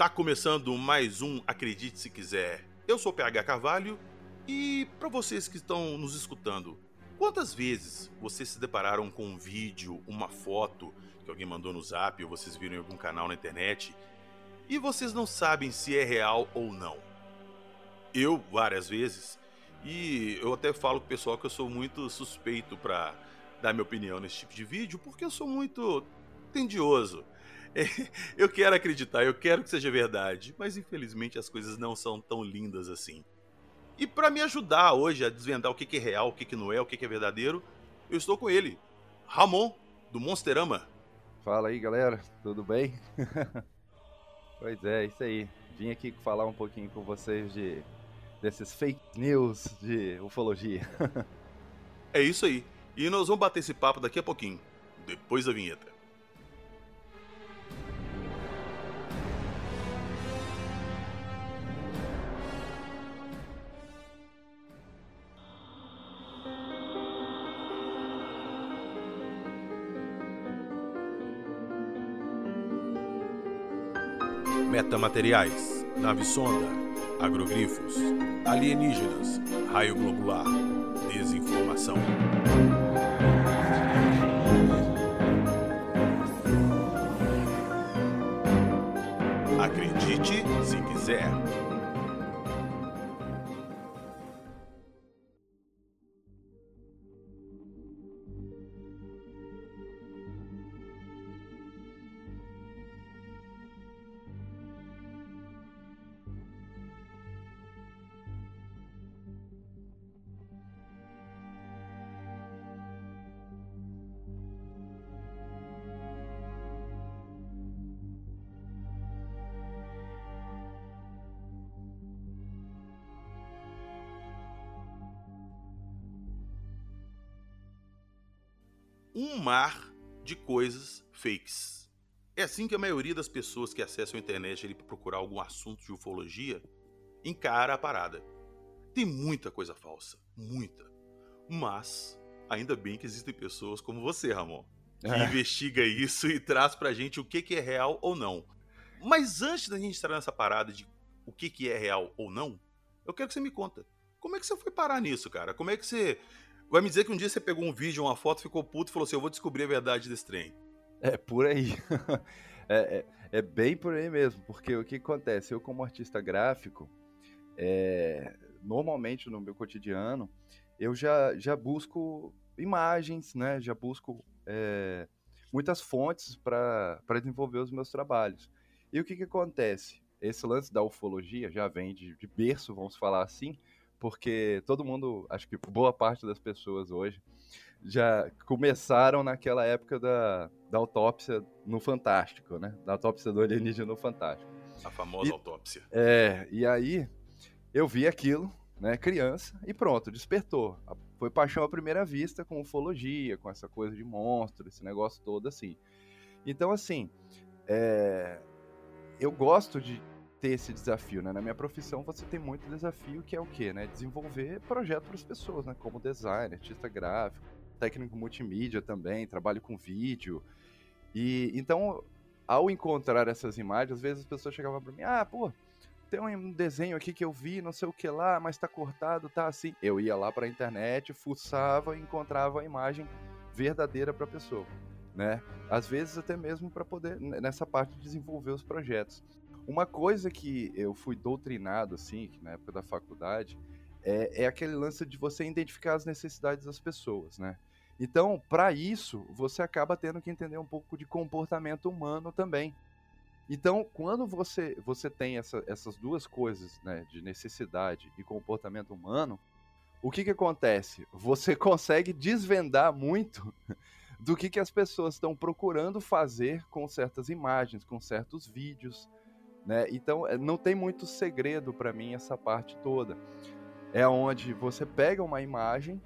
Está começando mais um Acredite Se Quiser. Eu sou o PH Carvalho e para vocês que estão nos escutando, quantas vezes vocês se depararam com um vídeo, uma foto que alguém mandou no zap ou vocês viram em algum canal na internet e vocês não sabem se é real ou não? Eu, várias vezes, e eu até falo com o pessoal que eu sou muito suspeito para dar minha opinião nesse tipo de vídeo, porque eu sou muito tendioso. Eu quero acreditar, eu quero que seja verdade, mas infelizmente as coisas não são tão lindas assim. E para me ajudar hoje a desvendar o que é real, o que não é, o que é verdadeiro, eu estou com ele, Ramon, do Monsterama. Fala aí, galera, tudo bem? pois é, isso aí. Vim aqui falar um pouquinho com vocês de desses fake news de ufologia. é isso aí. E nós vamos bater esse papo daqui a pouquinho, depois da vinheta. Metamateriais, nave sonda, agrogrifos, alienígenas, raio globular, desinformação. Acredite se quiser. Um mar de coisas fakes. É assim que a maioria das pessoas que acessam a internet para procurar algum assunto de ufologia encara a parada. Tem muita coisa falsa, muita. Mas ainda bem que existem pessoas como você, Ramon, que é. investiga isso e traz pra gente o que, que é real ou não. Mas antes da gente entrar nessa parada de o que, que é real ou não, eu quero que você me conta. Como é que você foi parar nisso, cara? Como é que você Vai me dizer que um dia você pegou um vídeo, uma foto, ficou puto e falou assim: eu vou descobrir a verdade desse trem. É por aí. é, é, é, bem por aí mesmo, porque o que acontece? Eu, como artista gráfico, é, normalmente no meu cotidiano, eu já, já busco imagens, né? Já busco é, muitas fontes para desenvolver os meus trabalhos. E o que, que acontece? Esse lance da ufologia já vem de, de berço, vamos falar assim, porque todo mundo, acho que boa parte das pessoas hoje, já começaram naquela época da, da autópsia no Fantástico, né? Da autópsia do alienígena no Fantástico. A famosa e, autópsia. É, e aí eu vi aquilo, né, criança, e pronto, despertou. Foi paixão à primeira vista com ufologia, com essa coisa de monstro, esse negócio todo assim. Então, assim, é, eu gosto de, ter esse desafio, né? Na minha profissão você tem muito desafio que é o quê, né? Desenvolver projeto para as pessoas, né? Como designer, artista gráfico, técnico multimídia também, trabalho com vídeo. E então, ao encontrar essas imagens, às vezes as pessoas chegavam para mim: "Ah, pô, tem um desenho aqui que eu vi, não sei o que lá, mas tá cortado, tá assim". Eu ia lá para a internet, fuçava e encontrava a imagem verdadeira para a pessoa, né? Às vezes até mesmo para poder nessa parte de desenvolver os projetos. Uma coisa que eu fui doutrinado, assim, na época da faculdade, é, é aquele lance de você identificar as necessidades das pessoas, né? Então, para isso, você acaba tendo que entender um pouco de comportamento humano também. Então, quando você, você tem essa, essas duas coisas, né, de necessidade e comportamento humano, o que, que acontece? Você consegue desvendar muito do que, que as pessoas estão procurando fazer com certas imagens, com certos vídeos, né? Então, eh, não tem muito segredo para mim essa parte toda. É onde você pega uma imagem,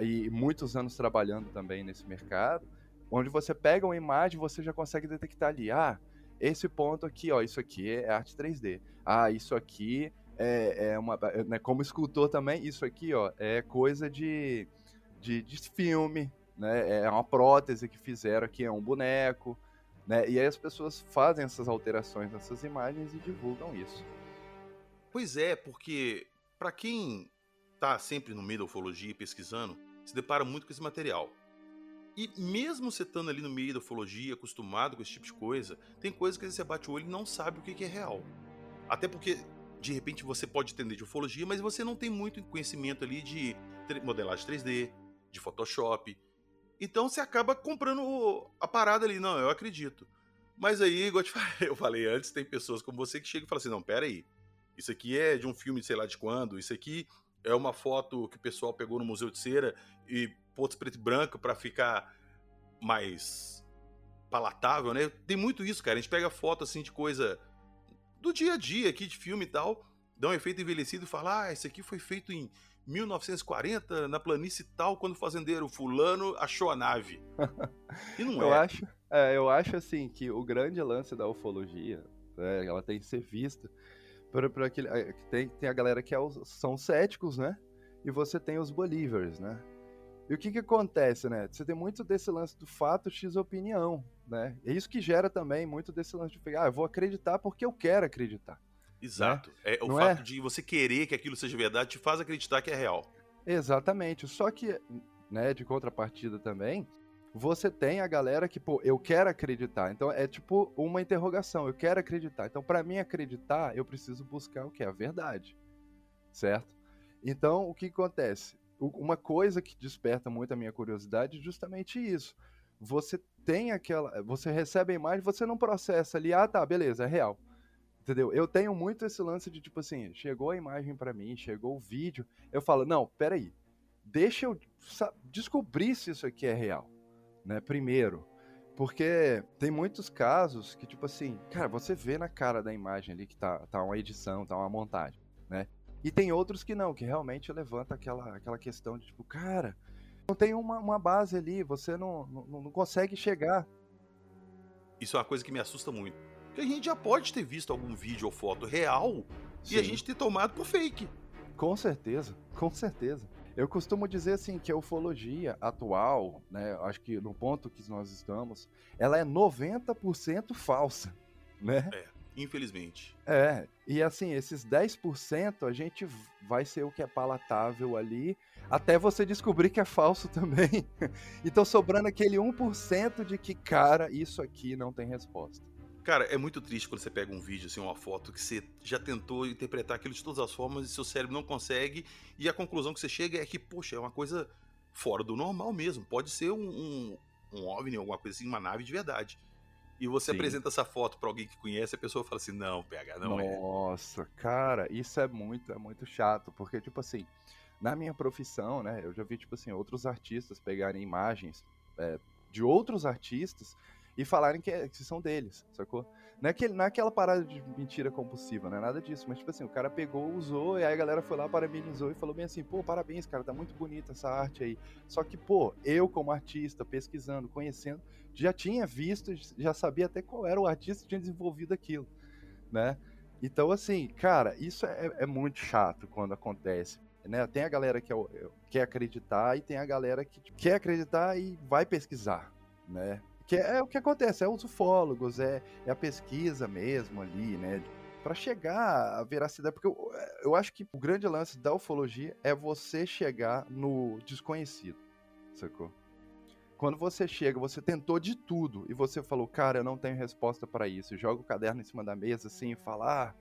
e muitos anos trabalhando também nesse mercado, onde você pega uma imagem você já consegue detectar ali, ah, esse ponto aqui, ó, isso aqui é arte 3D. Ah, isso aqui é, é uma. Eh, né, como escultor também, isso aqui, ó, é coisa de, de, de filme, né? É uma prótese que fizeram aqui, é um boneco. Né? E aí as pessoas fazem essas alterações nessas imagens e divulgam isso. Pois é, porque para quem tá sempre no meio da ufologia e pesquisando, se depara muito com esse material. E mesmo você estando ali no meio da ufologia, acostumado com esse tipo de coisa, tem coisas que você bate o olho e não sabe o que é real. Até porque, de repente, você pode entender de ufologia, mas você não tem muito conhecimento ali de modelagem 3D, de Photoshop. Então você acaba comprando a parada ali. Não, eu acredito. Mas aí, igual eu falei antes, tem pessoas como você que chegam e falam assim: não, pera aí. Isso aqui é de um filme sei lá de quando. Isso aqui é uma foto que o pessoal pegou no Museu de Cera e pôs preto e branco para ficar mais palatável, né? Tem muito isso, cara. A gente pega foto assim de coisa do dia a dia aqui, de filme e tal, dá um efeito envelhecido e fala: ah, esse aqui foi feito em 1940, na planície tal, quando o fazendeiro fulano achou a nave. E não eu é. Acho, é. Eu acho assim que o grande lance da ufologia, né, ela tem que ser vista por, por aquele. É, tem, tem a galera que é os, são céticos, né? E você tem os believers, né? E o que que acontece, né? Você tem muito desse lance do fato X opinião, né? É isso que gera também muito desse lance de pegar, ah, eu vou acreditar porque eu quero acreditar. Exato. Né? É, o Não fato é? de você querer que aquilo seja verdade te faz acreditar que é real. Exatamente. Só que, né, de contrapartida também, você tem a galera que, pô, eu quero acreditar. Então é tipo uma interrogação, eu quero acreditar. Então, para mim acreditar, eu preciso buscar o que a verdade. Certo? Então, o que acontece? Uma coisa que desperta muito a minha curiosidade é justamente isso. Você tem aquela, você recebe a imagem, você não processa ali, ah, tá, beleza, é real. Entendeu? Eu tenho muito esse lance de tipo assim, chegou a imagem para mim, chegou o vídeo, eu falo, não, peraí, deixa eu descobrir se isso aqui é real, né? Primeiro. Porque tem muitos casos que, tipo assim, cara, você vê na cara da imagem ali que tá, tá uma edição, tá uma montagem, né? E tem outros que não, que realmente levanta aquela, aquela questão de, tipo, cara, não tem uma, uma base ali, você não, não, não consegue chegar. Isso é uma coisa que me assusta muito que a gente já pode ter visto algum vídeo ou foto real Sim. e a gente ter tomado por fake. Com certeza, com certeza. Eu costumo dizer assim que a ufologia atual, né, acho que no ponto que nós estamos, ela é 90% falsa, né? É, infelizmente. É, e assim, esses 10% a gente vai ser o que é palatável ali, até você descobrir que é falso também. então sobrando aquele 1% de que, cara, isso aqui não tem resposta. Cara, é muito triste quando você pega um vídeo, assim, uma foto que você já tentou interpretar aquilo de todas as formas e seu cérebro não consegue, e a conclusão que você chega é que, poxa, é uma coisa fora do normal mesmo. Pode ser um, um, um OVNI, alguma coisa assim, uma nave de verdade. E você Sim. apresenta essa foto para alguém que conhece, a pessoa fala assim: não, pega, não Nossa, é. Nossa, cara, isso é muito, é muito chato, porque, tipo assim, na minha profissão, né, eu já vi, tipo assim, outros artistas pegarem imagens é, de outros artistas e falarem que, é, que são deles, sacou? Não é, aquele, não é aquela parada de mentira compulsiva, não é nada disso, mas tipo assim, o cara pegou, usou, e aí a galera foi lá, parabenizou e falou bem assim, pô, parabéns, cara, tá muito bonita essa arte aí. Só que, pô, eu como artista, pesquisando, conhecendo, já tinha visto, já sabia até qual era o artista que tinha desenvolvido aquilo, né? Então, assim, cara, isso é, é muito chato quando acontece. Né? Tem a galera que é, quer acreditar e tem a galera que quer acreditar e vai pesquisar, né? Que é, o que acontece, é os ufólogos, é, é a pesquisa mesmo ali, né? Para chegar à veracidade, porque eu, eu acho que o grande lance da ufologia é você chegar no desconhecido, sacou? Quando você chega, você tentou de tudo e você falou, cara, eu não tenho resposta para isso, joga o caderno em cima da mesa assim e fala, ah,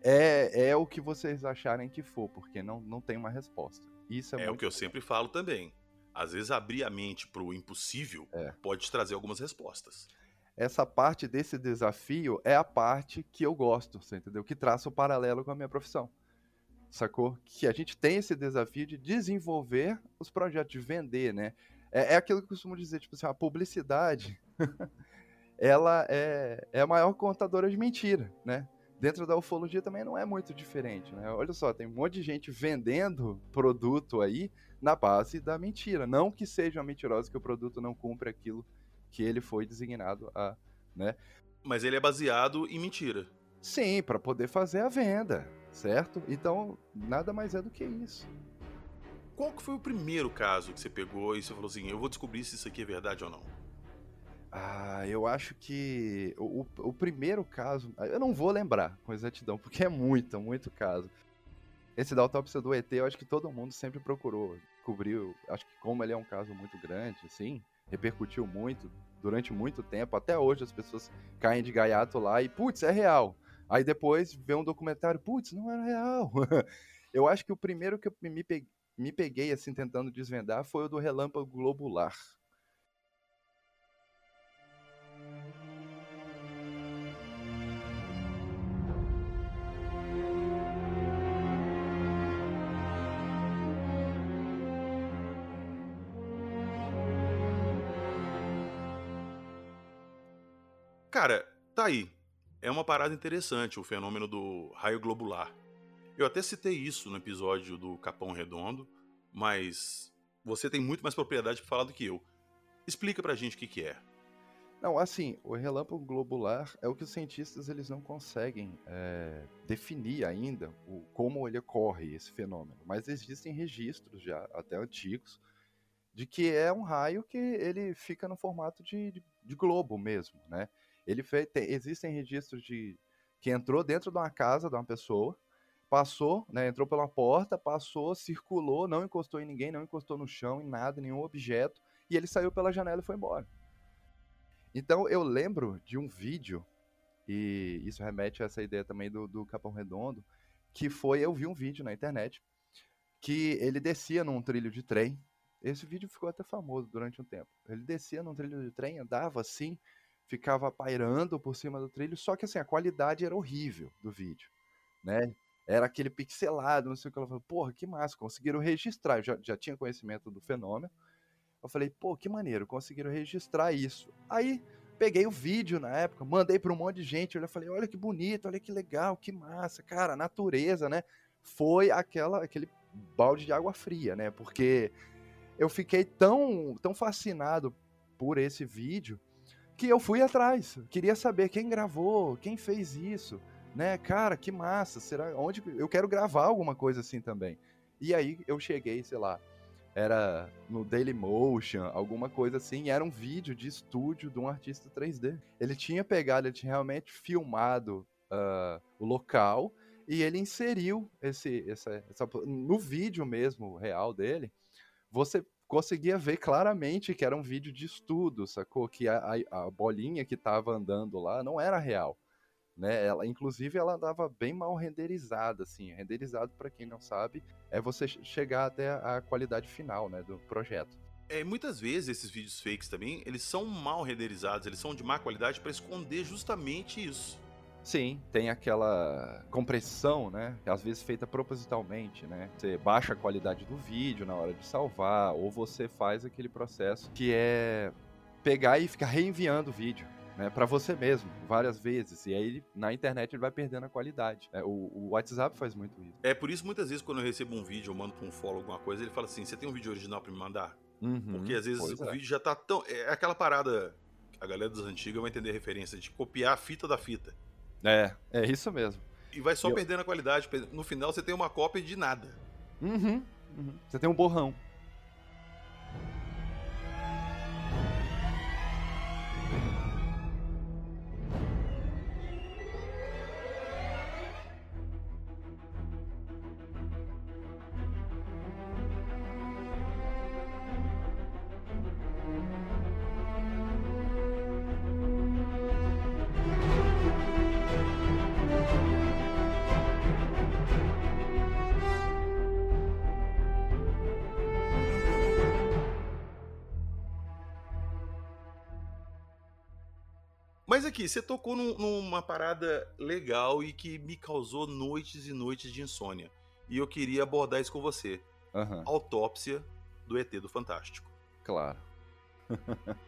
é, é o que vocês acharem que for, porque não, não tem uma resposta. Isso é, é o que eu sempre falo também às vezes abrir a mente para o impossível é. pode trazer algumas respostas. Essa parte desse desafio é a parte que eu gosto, você entendeu? Que traça o paralelo com a minha profissão. Sacou? Que a gente tem esse desafio de desenvolver os projetos, de vender, né? É, é aquilo que eu costumo dizer, tipo assim, a publicidade, ela é, é a maior contadora de mentira, né? Dentro da ufologia também não é muito diferente, né? Olha só, tem um monte de gente vendendo produto aí na base da mentira. Não que seja uma mentirosa que o produto não cumpre aquilo que ele foi designado a, né? Mas ele é baseado em mentira. Sim, para poder fazer a venda, certo? Então, nada mais é do que isso. Qual que foi o primeiro caso que você pegou e você falou assim, eu vou descobrir se isso aqui é verdade ou não? Ah, eu acho que o, o, primeiro caso, eu não vou lembrar com exatidão, porque é muito, muito caso. Esse da autópsia do ET, eu acho que todo mundo sempre procurou, cobriu. Acho que como ele é um caso muito grande, assim, repercutiu muito durante muito tempo. Até hoje as pessoas caem de gaiato lá e, putz, é real. Aí depois vê um documentário, putz, não era real. eu acho que o primeiro que eu me peguei, me peguei assim tentando desvendar foi o do relâmpago globular. Cara, tá aí. É uma parada interessante o fenômeno do raio globular. Eu até citei isso no episódio do Capão Redondo, mas você tem muito mais propriedade para falar do que eu. Explica pra gente o que, que é. Não, assim, o relâmpago globular é o que os cientistas eles não conseguem é, definir ainda o, como ele ocorre, esse fenômeno. Mas existem registros já, até antigos, de que é um raio que ele fica no formato de, de, de globo mesmo, né? Ele fez, tem, existem registros de que entrou dentro de uma casa de uma pessoa, passou, né, entrou pela porta, passou, circulou, não encostou em ninguém, não encostou no chão, em nada, nenhum objeto, e ele saiu pela janela e foi embora. Então eu lembro de um vídeo, e isso remete a essa ideia também do, do Capão Redondo, que foi, eu vi um vídeo na internet, que ele descia num trilho de trem, esse vídeo ficou até famoso durante um tempo. Ele descia num trilho de trem, andava assim, ficava pairando por cima do trilho, só que assim, a qualidade era horrível do vídeo, né? Era aquele pixelado, não sei o que. Ela falou, porra, que massa, conseguiram registrar. Eu já, já tinha conhecimento do fenômeno. Eu falei, pô, que maneiro, conseguiram registrar isso. Aí peguei o vídeo na época, mandei para um monte de gente. Eu falei, olha que bonito, olha que legal, que massa, cara, natureza, né? Foi aquela, aquele balde de água fria, né? Porque eu fiquei tão, tão fascinado por esse vídeo que eu fui atrás. Queria saber quem gravou, quem fez isso, né? Cara, que massa. Será onde eu quero gravar alguma coisa assim também? E aí eu cheguei, sei lá, era no Dailymotion, alguma coisa assim, era um vídeo de estúdio de um artista 3D. Ele tinha pegado, ele tinha realmente filmado uh, o local e ele inseriu esse, essa, essa, no vídeo mesmo real dele. Você conseguia ver claramente que era um vídeo de estudo, sacou? Que a, a, a bolinha que estava andando lá não era real. Né? Ela, inclusive, ela andava bem mal renderizada, assim. Renderizado, para quem não sabe, é você chegar até a qualidade final, né, do projeto. É, muitas vezes esses vídeos fakes também, eles são mal renderizados, eles são de má qualidade para esconder justamente isso. Sim, tem aquela compressão, né? Às vezes feita propositalmente, né? Você baixa a qualidade do vídeo na hora de salvar, ou você faz aquele processo que é pegar e ficar reenviando o vídeo. Né, para você mesmo, várias vezes. E aí, na internet, ele vai perdendo a qualidade. É, o, o, WhatsApp faz muito isso. É por isso, muitas vezes, quando eu recebo um vídeo, eu mando pra um follow alguma coisa, ele fala assim: Você tem um vídeo original para me mandar? Uhum, Porque às vezes o é. vídeo já tá tão. É aquela parada. A galera dos antigos vai entender a referência de copiar a fita da fita. É, é isso mesmo. E vai só eu... perdendo a qualidade. No final você tem uma cópia de nada. Uhum, uhum. Você tem um borrão. Você tocou num, numa parada legal e que me causou noites e noites de insônia. E eu queria abordar isso com você. Uhum. Autópsia do ET do Fantástico. Claro.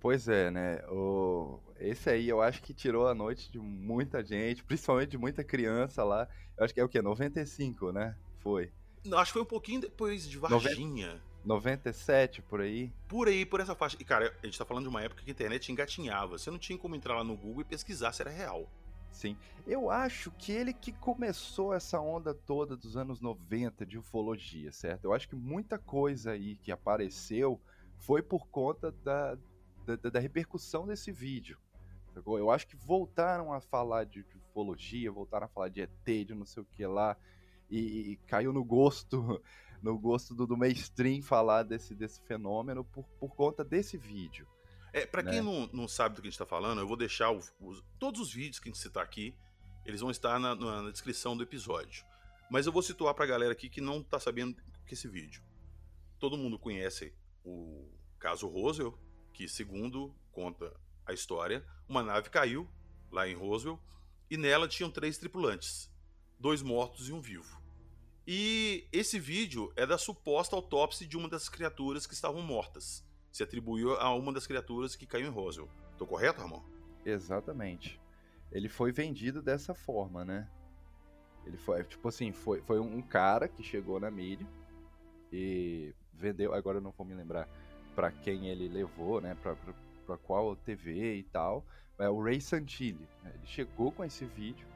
pois é, né? O... Esse aí eu acho que tirou a noite de muita gente, principalmente de muita criança lá. Eu acho que é o quê? 95, né? Foi. Acho que foi um pouquinho depois de Varginha. 97, por aí? Por aí, por essa faixa. E, cara, a gente tá falando de uma época que a internet engatinhava. Você não tinha como entrar lá no Google e pesquisar se era real. Sim. Eu acho que ele que começou essa onda toda dos anos 90 de ufologia, certo? Eu acho que muita coisa aí que apareceu foi por conta da, da, da repercussão desse vídeo. Eu acho que voltaram a falar de, de, ufologia, voltaram a falar de ET, de não sei o que lá, e, e caiu no gosto no gosto do, do mainstream falar desse, desse fenômeno por, por conta desse vídeo. É, para né? quem não, não sabe do que a gente tá falando, eu vou deixar o, os, todos os vídeos que a gente citar aqui, eles vão estar na, na, na descrição do episódio. Mas eu vou situar pra galera aqui que não tá sabendo que esse vídeo. Todo mundo conhece o caso Roswell, que segundo conta a história, uma nave caiu lá em Roswell e nela tinham três tripulantes, dois mortos e um vivo. E esse vídeo é da suposta autópsia de uma das criaturas que estavam mortas. Se atribuiu a uma das criaturas que caiu em Roswell. Tô correto, Ramon? Exatamente. Ele foi vendido dessa forma, né? Ele foi, tipo assim, foi, foi um cara que chegou na mídia e vendeu, agora eu não vou me lembrar para quem ele levou, né? Pra, pra, para qual TV e tal, é o Ray Santilli. Né? Ele chegou com esse vídeo.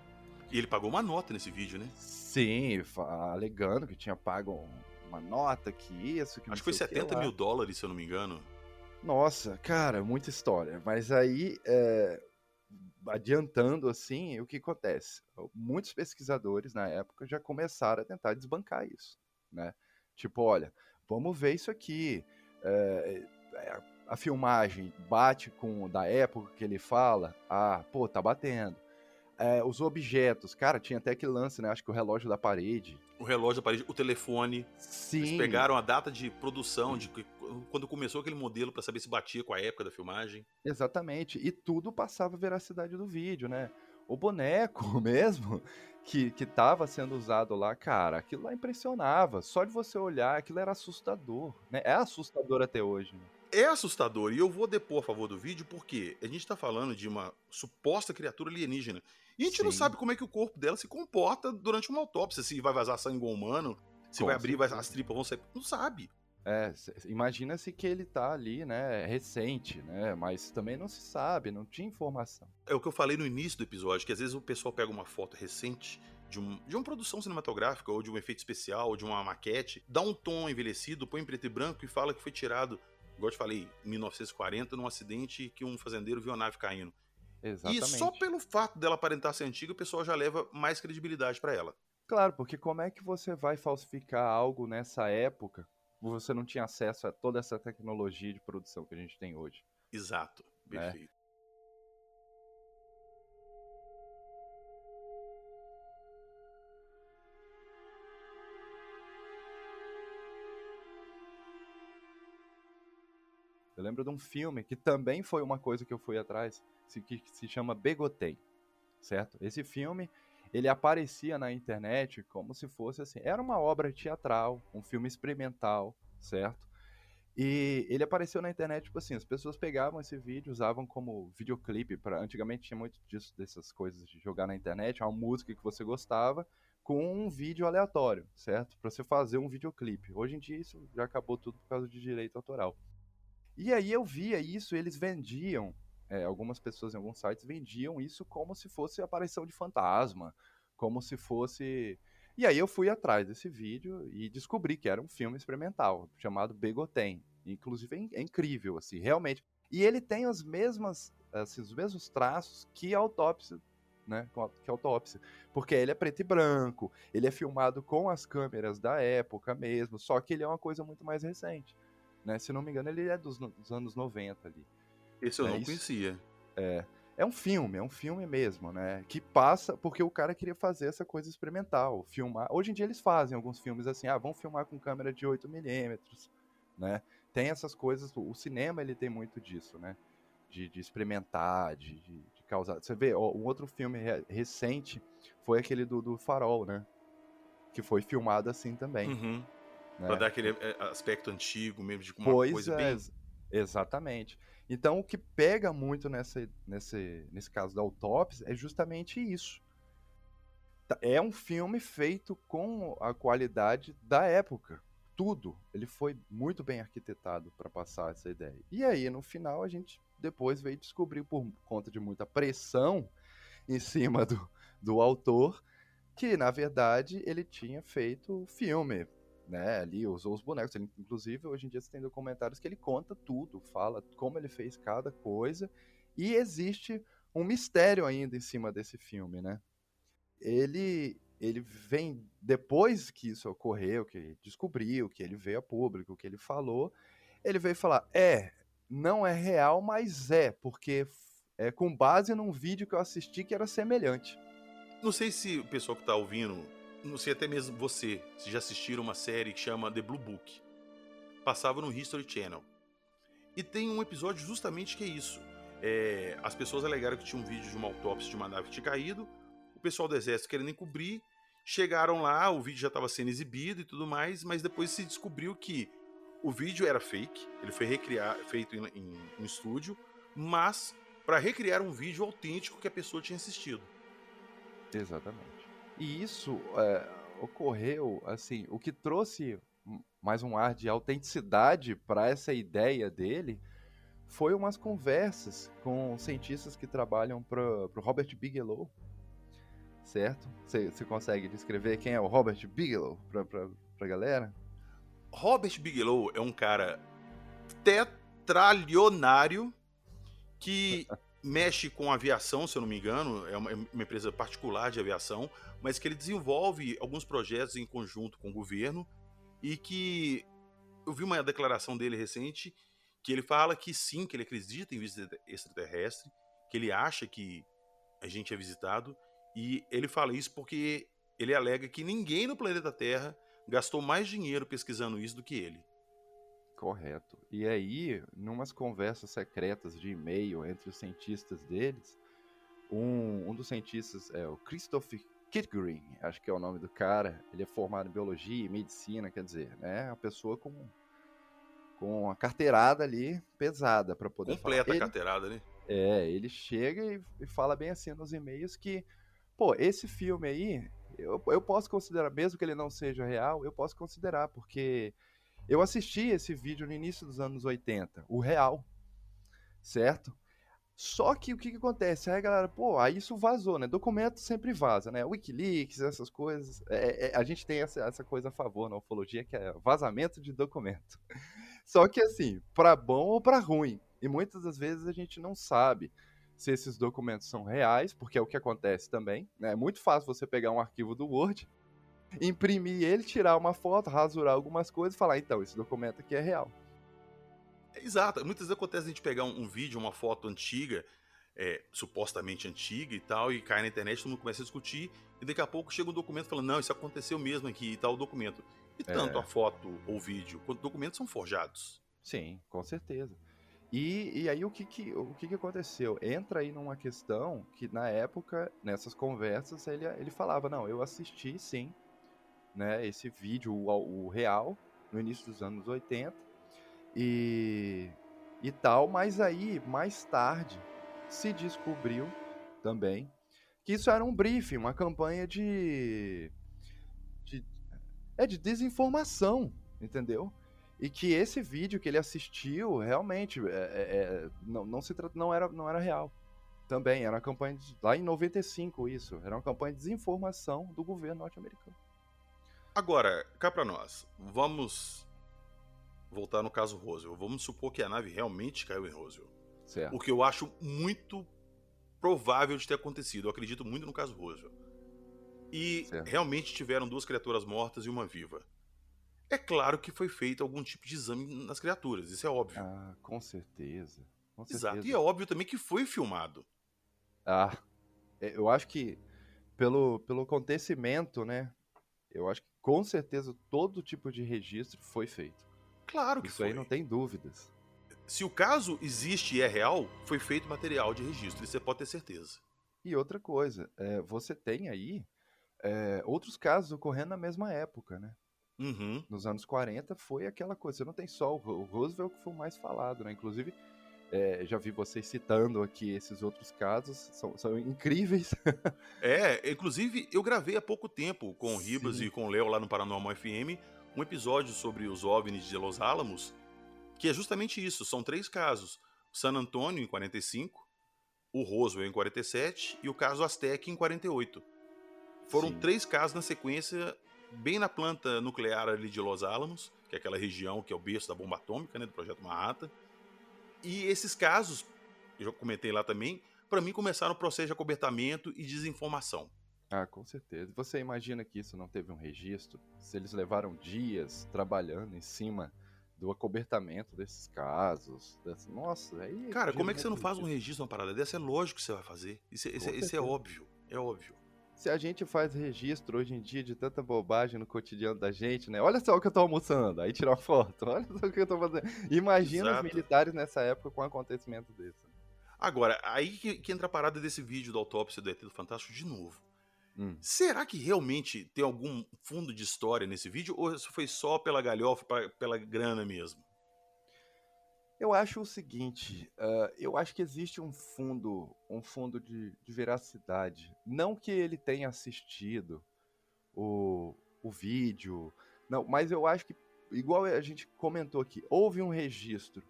E ele pagou uma nota nesse vídeo, né? Sim, alegando que tinha pago uma nota, que isso, que Acho que foi 70 mil dólares, se eu não me engano. Nossa, cara, muita história. Mas aí, é, adiantando assim, o que acontece? Muitos pesquisadores na época já começaram a tentar desbancar isso, né? Tipo, olha, vamos ver isso aqui. É, é, a filmagem bate com da época que ele fala, ah, pô, tá batendo. É, os objetos, cara, tinha até aquele lance, né? Acho que o relógio da parede. O relógio da parede, o telefone. Sim. Eles pegaram a data de produção, de quando começou aquele modelo para saber se batia com a época da filmagem. Exatamente. E tudo passava a veracidade do vídeo, né? O boneco mesmo, que, que tava sendo usado lá, cara, aquilo lá impressionava. Só de você olhar, aquilo era assustador, né? É assustador até hoje, né? É assustador e eu vou depor a favor do vídeo porque a gente está falando de uma suposta criatura alienígena e a gente Sim. não sabe como é que o corpo dela se comporta durante uma autópsia, se vai vazar sangue humano, se Com vai abrir, vai, as tripas vão sair, não sabe. É, imagina-se que ele tá ali, né, recente, né, mas também não se sabe, não tinha informação. É o que eu falei no início do episódio, que às vezes o pessoal pega uma foto recente de, um, de uma produção cinematográfica ou de um efeito especial ou de uma maquete, dá um tom envelhecido, põe em preto e branco e fala que foi tirado igual eu te falei, em 1940, num acidente que um fazendeiro viu a nave caindo. Exatamente. E só pelo fato dela aparentar ser antiga, o pessoal já leva mais credibilidade para ela. Claro, porque como é que você vai falsificar algo nessa época? Você não tinha acesso a toda essa tecnologia de produção que a gente tem hoje. Exato, né? Eu lembro de um filme que também foi uma coisa que eu fui atrás, que se chama Begotei, certo? Esse filme, ele aparecia na internet como se fosse assim, era uma obra teatral, um filme experimental, certo? E ele apareceu na internet, tipo assim, as pessoas pegavam esse vídeo, usavam como videoclipe, para antigamente tinha muito disso, dessas coisas de jogar na internet, uma música que você gostava, com um vídeo aleatório, certo? Para você fazer um videoclipe. Hoje em dia isso já acabou tudo por causa de direito autoral. E aí eu via isso, eles vendiam, é, algumas pessoas em alguns sites vendiam isso como se fosse aparição de fantasma, como se fosse. E aí eu fui atrás desse vídeo e descobri que era um filme experimental chamado Begotem. Inclusive é, é incrível, assim, realmente. E ele tem as mesmas, assim, os mesmos traços que a autópsia né, que autópsia, porque ele é preto e branco, ele é filmado com as câmeras da época mesmo, só que ele é uma coisa muito mais recente. Né? Se não me engano, ele é dos, dos anos 90 ali. Esse eu é, não isso, conhecia. É. É um filme, é um filme mesmo, né? Que passa porque o cara queria fazer essa coisa experimental, filmar. Hoje em dia eles fazem alguns filmes assim, ah, vamos filmar com câmera de 8 milímetros, né? Tem essas coisas, o cinema ele tem muito disso, né? De, de experimentar, de, de, de, causar. Você vê, ó, um outro filme recente foi aquele do, do Farol, né? Que foi filmado assim também. Uhum. Né? Pra dar aquele é, aspecto antigo mesmo, de uma pois coisa é, bem. Exatamente. Então, o que pega muito nessa, nesse, nesse caso da autópsia é justamente isso. Tá, é um filme feito com a qualidade da época. Tudo. Ele foi muito bem arquitetado para passar essa ideia. E aí, no final, a gente depois veio descobrir, por conta de muita pressão, em cima do, do autor, que na verdade ele tinha feito filme, né? Ali usou os bonecos. Ele, inclusive, hoje em dia você tem documentários que ele conta tudo, fala como ele fez cada coisa, e existe um mistério ainda em cima desse filme, né? Ele ele vem depois que isso ocorreu, que descobriu, que ele veio a público, que ele falou, ele veio falar: "É, não é real, mas é, porque é com base num vídeo que eu assisti que era semelhante". Não sei se o pessoal que está ouvindo, não sei até mesmo você, se já assistiram uma série que chama The Blue Book. Passava no History Channel. E tem um episódio justamente que é isso. É, as pessoas alegaram que tinha um vídeo de uma autópsia de uma nave que tinha caído, o pessoal do exército querendo encobrir, chegaram lá, o vídeo já estava sendo exibido e tudo mais, mas depois se descobriu que o vídeo era fake, ele foi recriar, feito em, em um estúdio, mas para recriar um vídeo autêntico que a pessoa tinha assistido. Exatamente. E isso é, ocorreu, assim, o que trouxe mais um ar de autenticidade para essa ideia dele foi umas conversas com cientistas que trabalham para o Robert Bigelow, certo? Você consegue descrever quem é o Robert Bigelow para a galera? Robert Bigelow é um cara tetralionário que mexe com aviação, se eu não me engano, é uma, é uma, empresa particular de aviação, mas que ele desenvolve alguns projetos em conjunto com o governo e que eu vi uma declaração dele recente que ele fala que sim, que ele acredita em visita extraterrestre, que ele acha que a gente é visitado e ele fala isso porque ele alega que ninguém no planeta Terra gastou mais dinheiro pesquisando isso do que ele. Correto. E aí, numas conversas secretas de e-mail entre os cientistas deles, um, um dos cientistas é o Christopher Kitgreen, acho que é o nome do cara. Ele é formado em biologia e medicina, quer dizer, né? Uma pessoa com, com a carteirada ali pesada para poder Completa falar. a carteirada ali. É, ele chega e, e fala bem assim nos e-mails que, pô, esse filme aí, eu, eu posso considerar, mesmo que ele não seja real, eu posso considerar, porque eu assisti esse vídeo no início dos anos 80, o real, certo? Só que o que, que acontece? Aí a galera, pô, aí isso vazou, né? Documento sempre vaza, né? Wikileaks, essas coisas. É, é, a gente tem essa, essa coisa a favor na ufologia, que é vazamento de documento. Só que assim, para bom ou para ruim. E muitas das vezes a gente não sabe se esses documentos são reais, porque é o que acontece também. Né? É muito fácil você pegar um arquivo do Word imprimir ele, tirar uma foto, rasurar algumas coisas e falar, então, esse documento aqui é real. Exato. Muitas vezes acontece a gente pegar um, um vídeo, uma foto antiga, é, supostamente antiga e tal, e cai na internet, todo mundo começa a discutir, e daqui a pouco chega um documento falando, não, isso aconteceu mesmo aqui e tal, o documento. E tanto é. a foto ou vídeo quanto documentos são forjados. Sim, com certeza. E, e aí o que que, o que que aconteceu? Entra aí numa questão que na época, nessas conversas, ele, ele falava, não, eu assisti sim né, esse vídeo, o, o real, no início dos anos 80 e, e tal, mas aí, mais tarde, se descobriu também que isso era um briefing, uma campanha de, de é de desinformação, entendeu? E que esse vídeo que ele assistiu realmente é, é, é não, não se não era não era real. Também era uma campanha de, lá em 95 isso, era uma campanha de desinformação do governo norte-americano. Agora, cá para nós, vamos voltar no caso Roswell. Vamos supor que a nave realmente caiu em Roswell. Certo. O que eu acho muito provável de ter acontecido. Eu acredito muito no caso Roswell. E certo. realmente tiveram duas criaturas mortas e uma viva. É claro que foi feito algum tipo de exame nas criaturas, isso é óbvio. Ah, com certeza. Com certeza. Exato. E é óbvio também que foi filmado. Ah, é, eu acho que pelo, pelo acontecimento, né? Eu acho que com certeza todo tipo de registro foi feito. Claro que Isso foi. aí não tem dúvidas. Se o caso existe e é real, foi feito material de registro, isso você pode ter certeza. E outra coisa, é, você tem aí é, outros casos ocorrendo na mesma época, né? Uhum. Nos anos 40 foi aquela coisa. Você não tem só o Roosevelt que foi o mais falado, né? Inclusive, é, já vi vocês citando aqui esses outros casos, são, são incríveis. é, inclusive eu gravei há pouco tempo com o Ribas Sim. e com o Léo lá no Paranormal FM um episódio sobre os OVNIs de Los Alamos, que é justamente isso, são três casos. San Antônio em 45, o Roswell em 47 e o caso Aztec em 48. Foram Sim. três casos na sequência, bem na planta nuclear ali de Los Alamos, que é aquela região que é o berço da bomba atômica, né, do projeto Manhattan. E esses casos, eu já comentei lá também, para mim começaram o processo de acobertamento e desinformação. Ah, com certeza. Você imagina que isso não teve um registro? Se eles levaram dias trabalhando em cima do acobertamento desses casos. dessa- Nossa, aí. Cara, como é que você não faz um registro uma parada dessa? É lógico que você vai fazer. Isso, é- isso é- isso é certeza. óbvio. É óbvio. Se a gente faz registro hoje em dia de tanta bobagem no cotidiano da gente, né? Olha só o que eu tô almoçando, aí tirar uma foto. Olha só o que eu tô fazendo. Imagina Exato. os militares nessa época com um acontecimento desse. Agora, aí que, que entra a parada desse vídeo da autópsia do ET do Fantástico de novo. Hum. Será que realmente tem algum fundo de história nesse vídeo? Ou isso foi só pela galhofa, pra- pela grana mesmo? Eu acho o seguinte, ah, eu acho que existe um fundo, um fundo de, de veracidade. Não que ele tenha assistido o, o vídeo, não, mas eu acho que, igual a gente comentou aqui, houve um registro,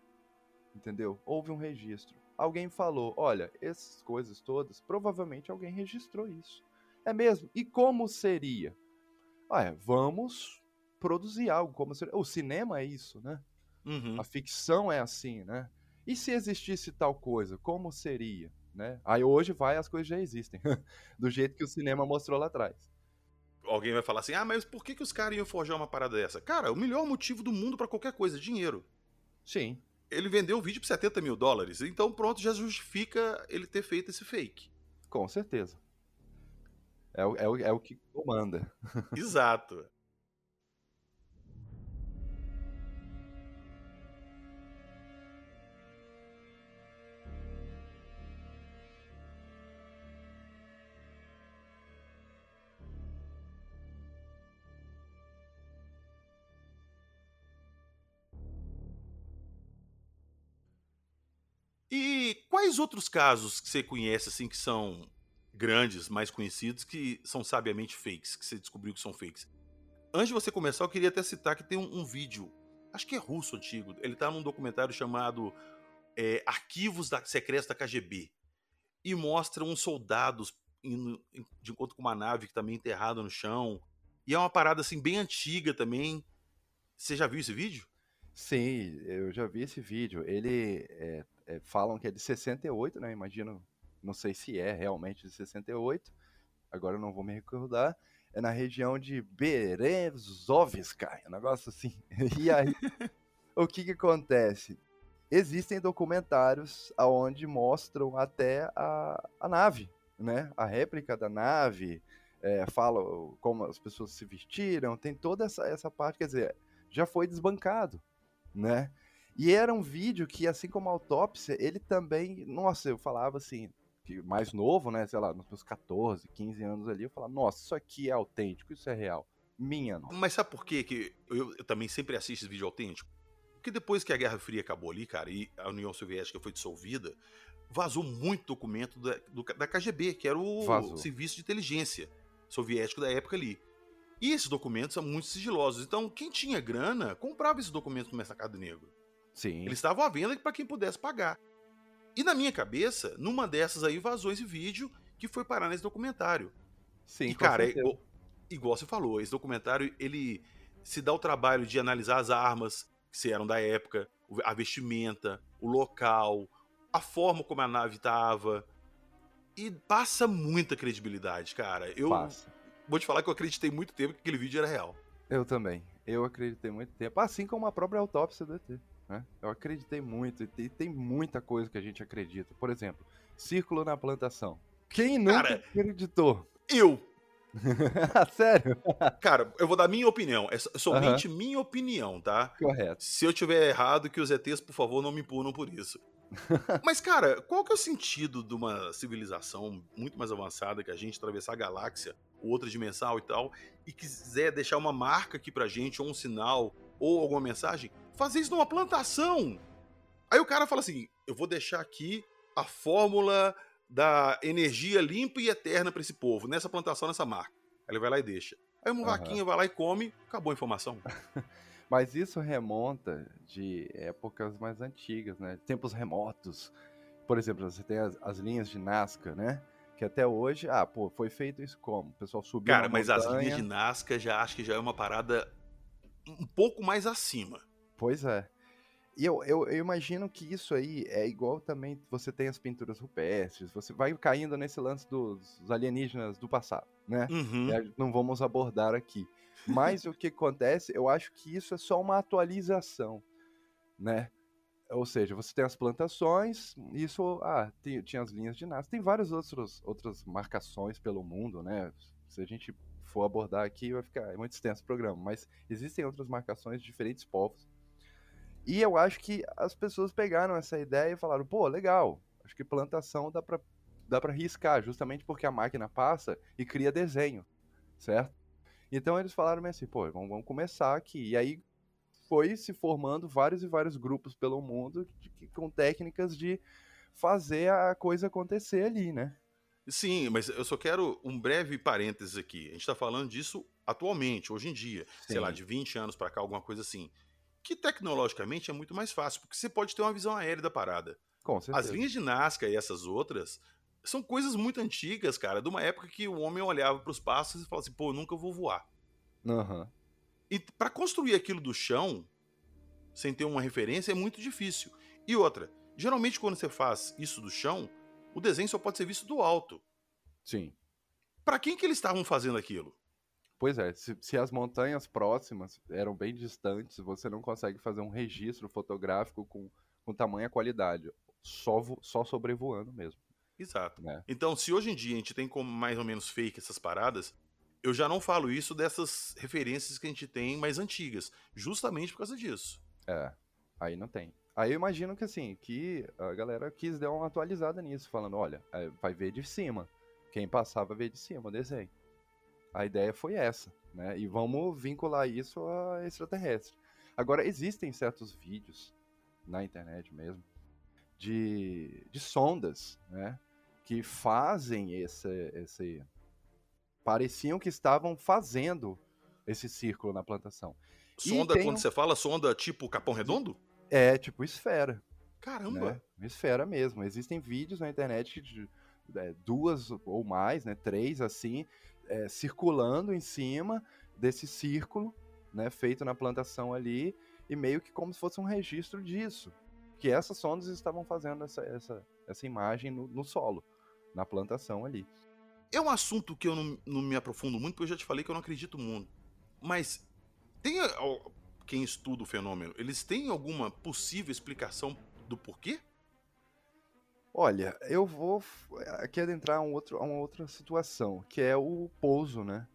entendeu? Houve um registro. Alguém falou, olha, essas coisas todas, provavelmente alguém registrou isso. É mesmo? E como seria? Vamos produzir algo como seria. O cinema é isso, né? Uhum. A ficção é assim, né? E se existisse tal coisa, como seria, né? Aí hoje vai as coisas já existem, do jeito que o cinema mostrou lá atrás. Alguém vai falar assim: ah, mas por que, que os caras iam forjar uma parada dessa? Cara, o melhor motivo do mundo pra qualquer coisa: dinheiro. Sim, Ele vendeu o vídeo por 70 mil dólares, então pronto, já justifica ele ter feito esse fake. com certeza. É, o- é, o- é o que comanda. Exato. Quais outros casos que você conhece assim que são grandes, mais conhecidos, que são sabiamente fakes, que você descobriu que são fakes? Antes de você começar, eu queria até citar que tem um, um vídeo, acho que é russo antigo, ele tá num documentário chamado é, Arquivos da, Secretos da KGB, e mostra uns soldados indo de encontro com uma nave que tá meio enterrada no chão, e é uma parada assim bem antiga também. Você já viu esse vídeo? Sim, eu já vi esse vídeo. Ele é, é, falam que é de 68, né? Imagino, não sei se é realmente de 68. Agora eu não vou me recordar. É na região de Berezovska, um negócio assim. E aí, o que que acontece? Existem documentários aonde mostram até a, a nave, né? A réplica da nave, é, falam como as pessoas se vestiram, tem toda essa, essa parte, quer dizer, já foi desbancado, né? E era um vídeo que, assim como a autópsia, ele também, nossa, eu falava assim, que mais novo, né, sei lá, nos meus 14, 15 anos ali, eu falava, nossa, isso aqui é autêntico, isso é real. Minha, não. Mas sabe por quê que eu, eu também sempre assisto esse vídeo autêntico? Porque depois que a Guerra Fria acabou ali, cara, e a União Soviética foi dissolvida, vazou muito documento da, do- da KGB, que era o Vazou. Serviço de Inteligência Soviético da época ali. E esses documentos são muito sigilosos. Então, quem tinha grana comprava esses documentos no mercado negro. Sim, Eles estavam à venda para quem pudesse pagar. E na minha cabeça, numa dessas aí vazou esse vídeo que foi parar nesse documentário. sim, e cara, é igual, você falou, esse documentário ele se dá o trabalho de analisar as armas que se eram da época, a vestimenta, o local, a forma como a nave tava. E passa muita credibilidade, cara. Eu Passa. Vou te falar que eu acreditei muito tempo que aquele vídeo era real. Eu também. Eu acreditei muito tempo. Assim como a própria autópsia do ET. Né? Eu acreditei muito. E tem, muita coisa que a gente acredita. Por exemplo, círculo na plantação. Quem nunca Cara, acreditou? Eu, Sério? cara, eu vou dar minha opinião. É so- somente minha opinião, tá? Correto. Se eu tiver errado, que os ETs, por favor, não me punam por isso. Mas, cara, qual que é o sentido de uma civilização muito mais avançada que a gente atravessar a galáxia, ou outra dimensão e tal, e quiser deixar uma marca aqui pra gente, ou um sinal, ou alguma mensagem? Fazer isso numa plantação! Aí o cara fala assim: eu vou deixar aqui a fórmula da energia limpa e eterna pra esse povo, nessa plantação, nessa marca. Aí ele vai lá e deixa. Aí uma Aham. vaquinha vai lá e come, acabou a informação. Mas isso remonta de épocas mais antigas, né? Tempos remotos. por exemplo, você tem as, as linhas de Nazca, né? Que até hoje, ah, pô, foi feito isso como? O pessoal subiu Cara, mas montanha... as linhas de Nazca já acho que já é uma parada um pouco mais acima. Pois é. E eu, eu, eu, imagino que isso aí é igual também você tem as pinturas rupestres, você vai caindo nesse lance dos alienígenas do passado, né? Uhum. não vamos abordar aqui. Mas o que acontece, eu acho que isso é só uma atualização, né? Ou seja, você tem as plantações, isso, ah, tem, tinha as linhas de Nazca, tem várias outros, outras marcações pelo mundo, né? Se a gente for abordar aqui, vai ficar muito extenso o programa, mas existem outras marcações de diferentes povos e eu acho que as pessoas pegaram essa ideia e falaram, pô, legal, acho que plantação dá pra, dá pra riscar, justamente porque a máquina passa e cria desenho, certo? Então eles falaram assim, pô, vamos, vamos começar aqui. E aí foi se formando vários e vários grupos pelo mundo de, com técnicas de fazer a coisa acontecer ali, né? Sim, mas eu só quero um breve parênteses aqui. A gente está falando disso atualmente, hoje em dia, Sim. sei lá, de 20 anos para cá, alguma coisa assim que tecnologicamente é muito mais fácil, porque você pode ter uma visão aérea da parada. Com certeza. As linhas de Nazca e essas outras são coisas muito antigas, cara, de uma época que o homem olhava para os passos e falava assim, pô, eu nunca vou voar. Uhum. E para construir aquilo do chão, sem ter uma referência, é muito difícil. E outra, geralmente quando você faz isso do chão, o desenho só pode ser visto do alto. Sim. Para quem que eles estavam fazendo aquilo? Pois é, se, se, as montanhas próximas eram bem distantes, você não consegue fazer um registro fotográfico com, com tamanha qualidade, só, vo, só sobrevoando mesmo. Exato. Né? Então, se hoje em dia a gente tem como mais ou menos fake essas paradas, eu já não falo isso dessas referências que a gente tem mais antigas, justamente por causa disso. É, aí não tem. Aí eu imagino que assim, que a galera quis dar uma atualizada nisso, falando, olha, é, vai ver de cima. Quem passar vai ver de cima o desenho. A ideia foi essa, né? E vamos vincular isso a extraterrestre. Agora, existem certos vídeos na internet mesmo de, de sondas, né? Que fazem esse, esse. Pareciam que estavam fazendo esse círculo na plantação. Sonda, quando um... você fala sonda tipo Capão Redondo? É, tipo esfera. Caramba! Né? Esfera mesmo. Existem vídeos na internet de é, duas ou mais, né? Três assim, é, circulando em cima desse círculo, né, feito na plantação ali, e meio que como se fosse um registro disso. Que essas sondas estavam fazendo essa, essa, essa imagem no, no solo, na plantação ali. É um assunto que eu não, não me aprofundo muito, porque eu já te falei que eu não acredito muito. Mas tem quem estuda o fenômeno, eles têm alguma possível explicação do porquê? Olha, eu vou aqui adentrar um outro, a uma outra situação, que é o pouso, né?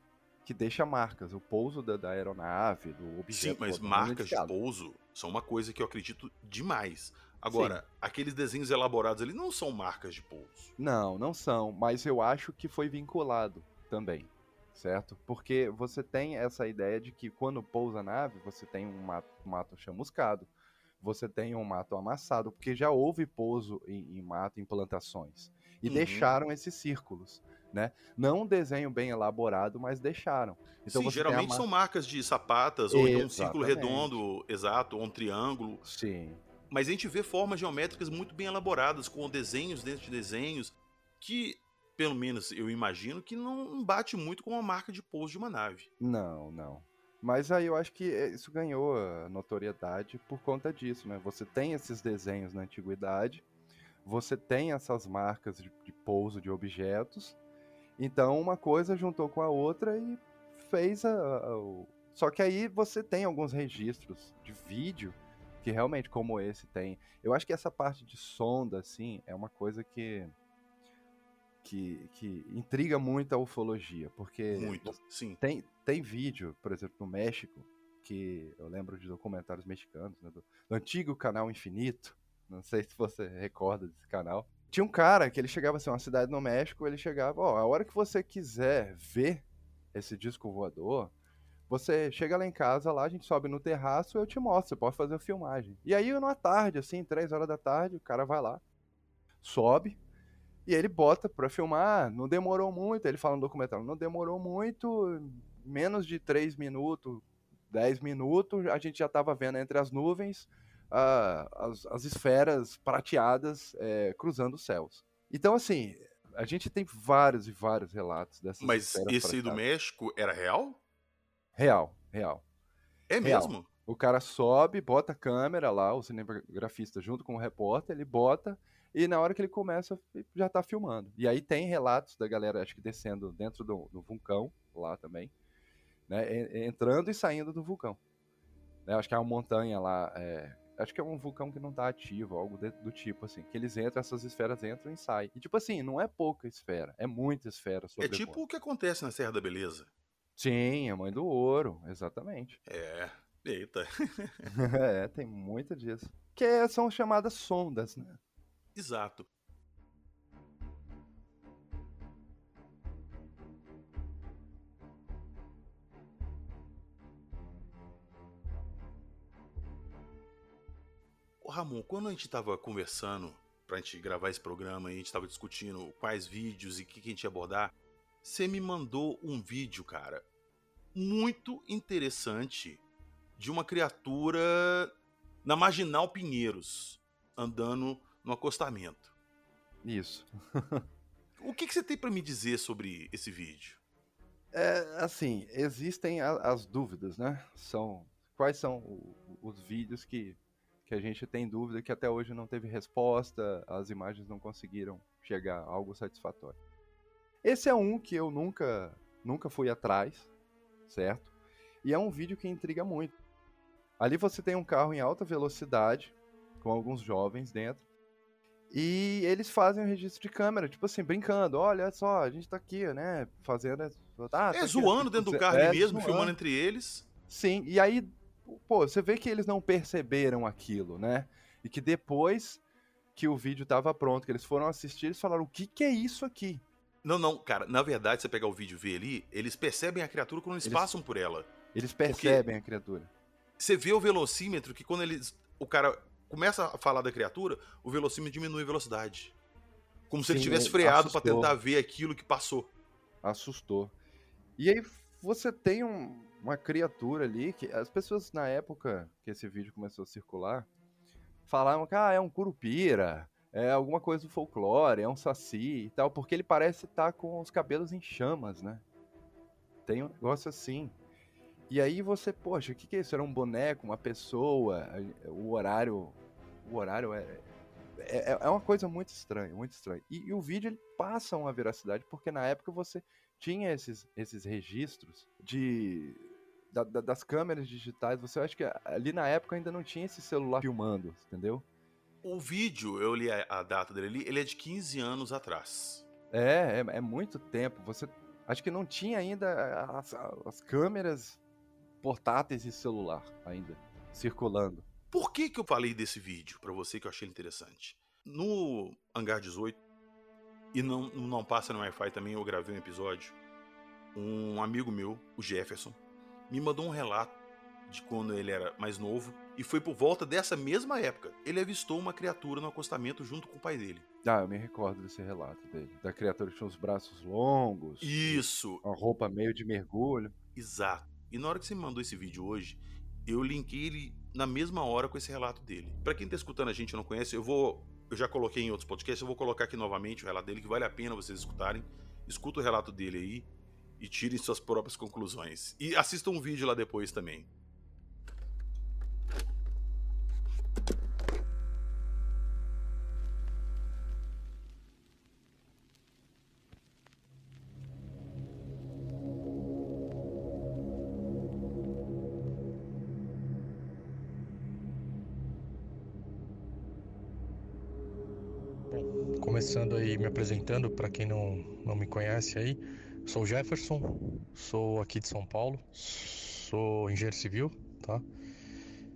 Que deixa marcas, o pouso da, da aeronave, do objeto. Sim, mas marcas de pouso são uma coisa que eu acredito demais. Agora, Sim. aqueles desenhos elaborados ali não são marcas de pouso. Não, não são, mas eu acho que foi vinculado também, certo? Porque você tem essa ideia de que quando pousa a nave, você tem um mato, mato chamuscado, você tem um mato amassado, porque já houve pouso em, em mato, em plantações. E uhum. deixaram esses círculos. Né? Não um desenho bem elaborado, mas deixaram. Então Sim, geralmente são marcas de sapatas, ou um círculo redondo, exato, ou um triângulo. Sim. Mas a gente vê formas geométricas muito bem elaboradas, com desenhos dentro de desenhos, que, pelo menos eu imagino, que não bate muito com a marca de pouso de uma nave. Não, não. Mas aí eu acho que eh, isso ganhou notoriedade por conta disso, né? Você tem esses desenhos na antiguidade, você tem essas marcas de, de pouso de objetos, então uma coisa juntou com a outra e fez a, a, o... Só que aí você tem alguns registros de vídeo que realmente, como esse, tem. Eu acho que essa parte de sonda, assim, é uma coisa que que, que intriga muito a ufologia, porque muito, sim. Tem, tem vídeo, por exemplo, no México, que eu lembro de documentários mexicanos, né, do, do, antigo canal Infinito, não sei se você recorda desse canal. Tinha um cara que ele chegava assim, uma cidade no México, ele chegava, ó, a hora que você quiser ver esse disco voador, você chega lá em casa, lá a gente sobe no terraço, eu te mostro, você pode fazer a filmagem. E aí, numa tarde, assim, três horas da tarde, o cara vai lá, sobe, e ele bota pra filmar, não demorou muito, ele fala no documentário, não demorou muito, menos de 3 minutos, 10 minutos, a gente já tava vendo entre as nuvens as, as, esferas prateadas é, cruzando os céus. Então, assim, a gente tem vários e vários relatos dessas Mas esse aí do México era real? Real, real. É real. mesmo? O cara sobe, bota a câmera lá, o cinegrafista junto com o repórter, ele bota e na hora que ele começa já tá filmando. E aí tem relatos da galera, acho que descendo dentro do, do vulcão lá também, né, entrando e saindo do vulcão. Né, acho que é uma montanha lá, é, acho que é um vulcão que não tá ativo, algo de, do tipo assim, que eles entram, essas esferas entram e saem. E tipo assim, não é pouca esfera, é muita esfera. É tipo o que acontece na Serra da Beleza. Sim, a mãe do ouro, exatamente. É, Eita. é, tem muita disso. Que é, são chamadas sondas, né? Exato. Ô Ramon, quando a gente estava conversando pra gente gravar esse programa e a gente estava discutindo quais vídeos e o que, que a gente ia abordar, você me mandou um vídeo, cara, muito interessante de uma criatura na Marginal Pinheiros, andando no acostamento. Isso. o que, que você tem para me dizer sobre esse vídeo? É, assim, existem a, as dúvidas, né? São quais são o, os vídeos que, que a gente tem dúvida que até hoje não teve resposta, as imagens não conseguiram chegar a algo satisfatório. Esse é um que eu nunca nunca fui atrás, certo? E é um vídeo que intriga muito. Ali você tem um carro em alta velocidade, com alguns jovens dentro. E eles fazem um registro de câmera, tipo assim, brincando. Olha só, a gente tá aqui, né? Fazendo. Ah, tá é, zoando dentro do carro é, mesmo, zoando. filmando entre eles. Sim, e aí, pô, você vê que eles não perceberam aquilo, né? E que depois que o vídeo tava pronto, que eles foram assistir, eles falaram: o que, que é isso aqui? Não, não, cara, na verdade, você pegar o vídeo e ver ali, eles percebem a criatura quando eles, eles passam por ela. Eles percebem Porque... a criatura. Você vê o velocímetro que quando eles, o cara começa a falar da criatura, o velocímetro diminui a velocidade. Como se Sim, ele tivesse freado para tentar ver aquilo que passou. Assustou. E aí você tem um, uma criatura ali que as pessoas na época que esse vídeo começou a circular falavam que ah, é um curupira, é alguma coisa do folclore, é um saci e tal, porque ele parece estar tá com os cabelos em chamas, né? Tem um negócio assim. E aí você, poxa, o que, que é isso? Era um boneco, uma pessoa, o horário. O horário é, é, é uma coisa muito estranha, muito estranha. E, e, o vídeo ele passa uma veracidade, porque na época você tinha esses, esses registros de. Da, da, das câmeras digitais, você acha que ali na época ainda não tinha esse celular filmando, entendeu? O vídeo, eu li a, a data dele, ele é de 15 anos atrás. É, é, é muito tempo. Você acho que não tinha ainda as, as câmeras portáteis e celular ainda circulando. Por que, que eu falei desse vídeo para você que eu achei interessante? No Hangar 18, e não, não passa no Wi-Fi também, eu gravei um episódio. Um amigo meu, o Jefferson, me mandou um relato de quando ele era mais novo e foi por volta dessa mesma época. Ele avistou uma criatura no acostamento junto com o pai dele. Ah, eu me recordo desse relato dele. Da criatura que tinha os braços longos. Isso. Uma roupa meio de mergulho. Exato. E na hora que você me mandou esse vídeo hoje, eu linkei ele na mesma hora com esse relato dele. Para quem tá escutando a gente e não conhece, eu vou. Eu já coloquei em outros podcasts, eu vou colocar aqui novamente o relato dele, que vale a pena vocês escutarem. Escuta o relato dele aí e tirem suas próprias conclusões. E assistam um vídeo lá depois também. Começando aí me apresentando para quem não, não me conhece aí. Sou Jefferson, sou aqui de São Paulo, sou engenheiro civil, tá?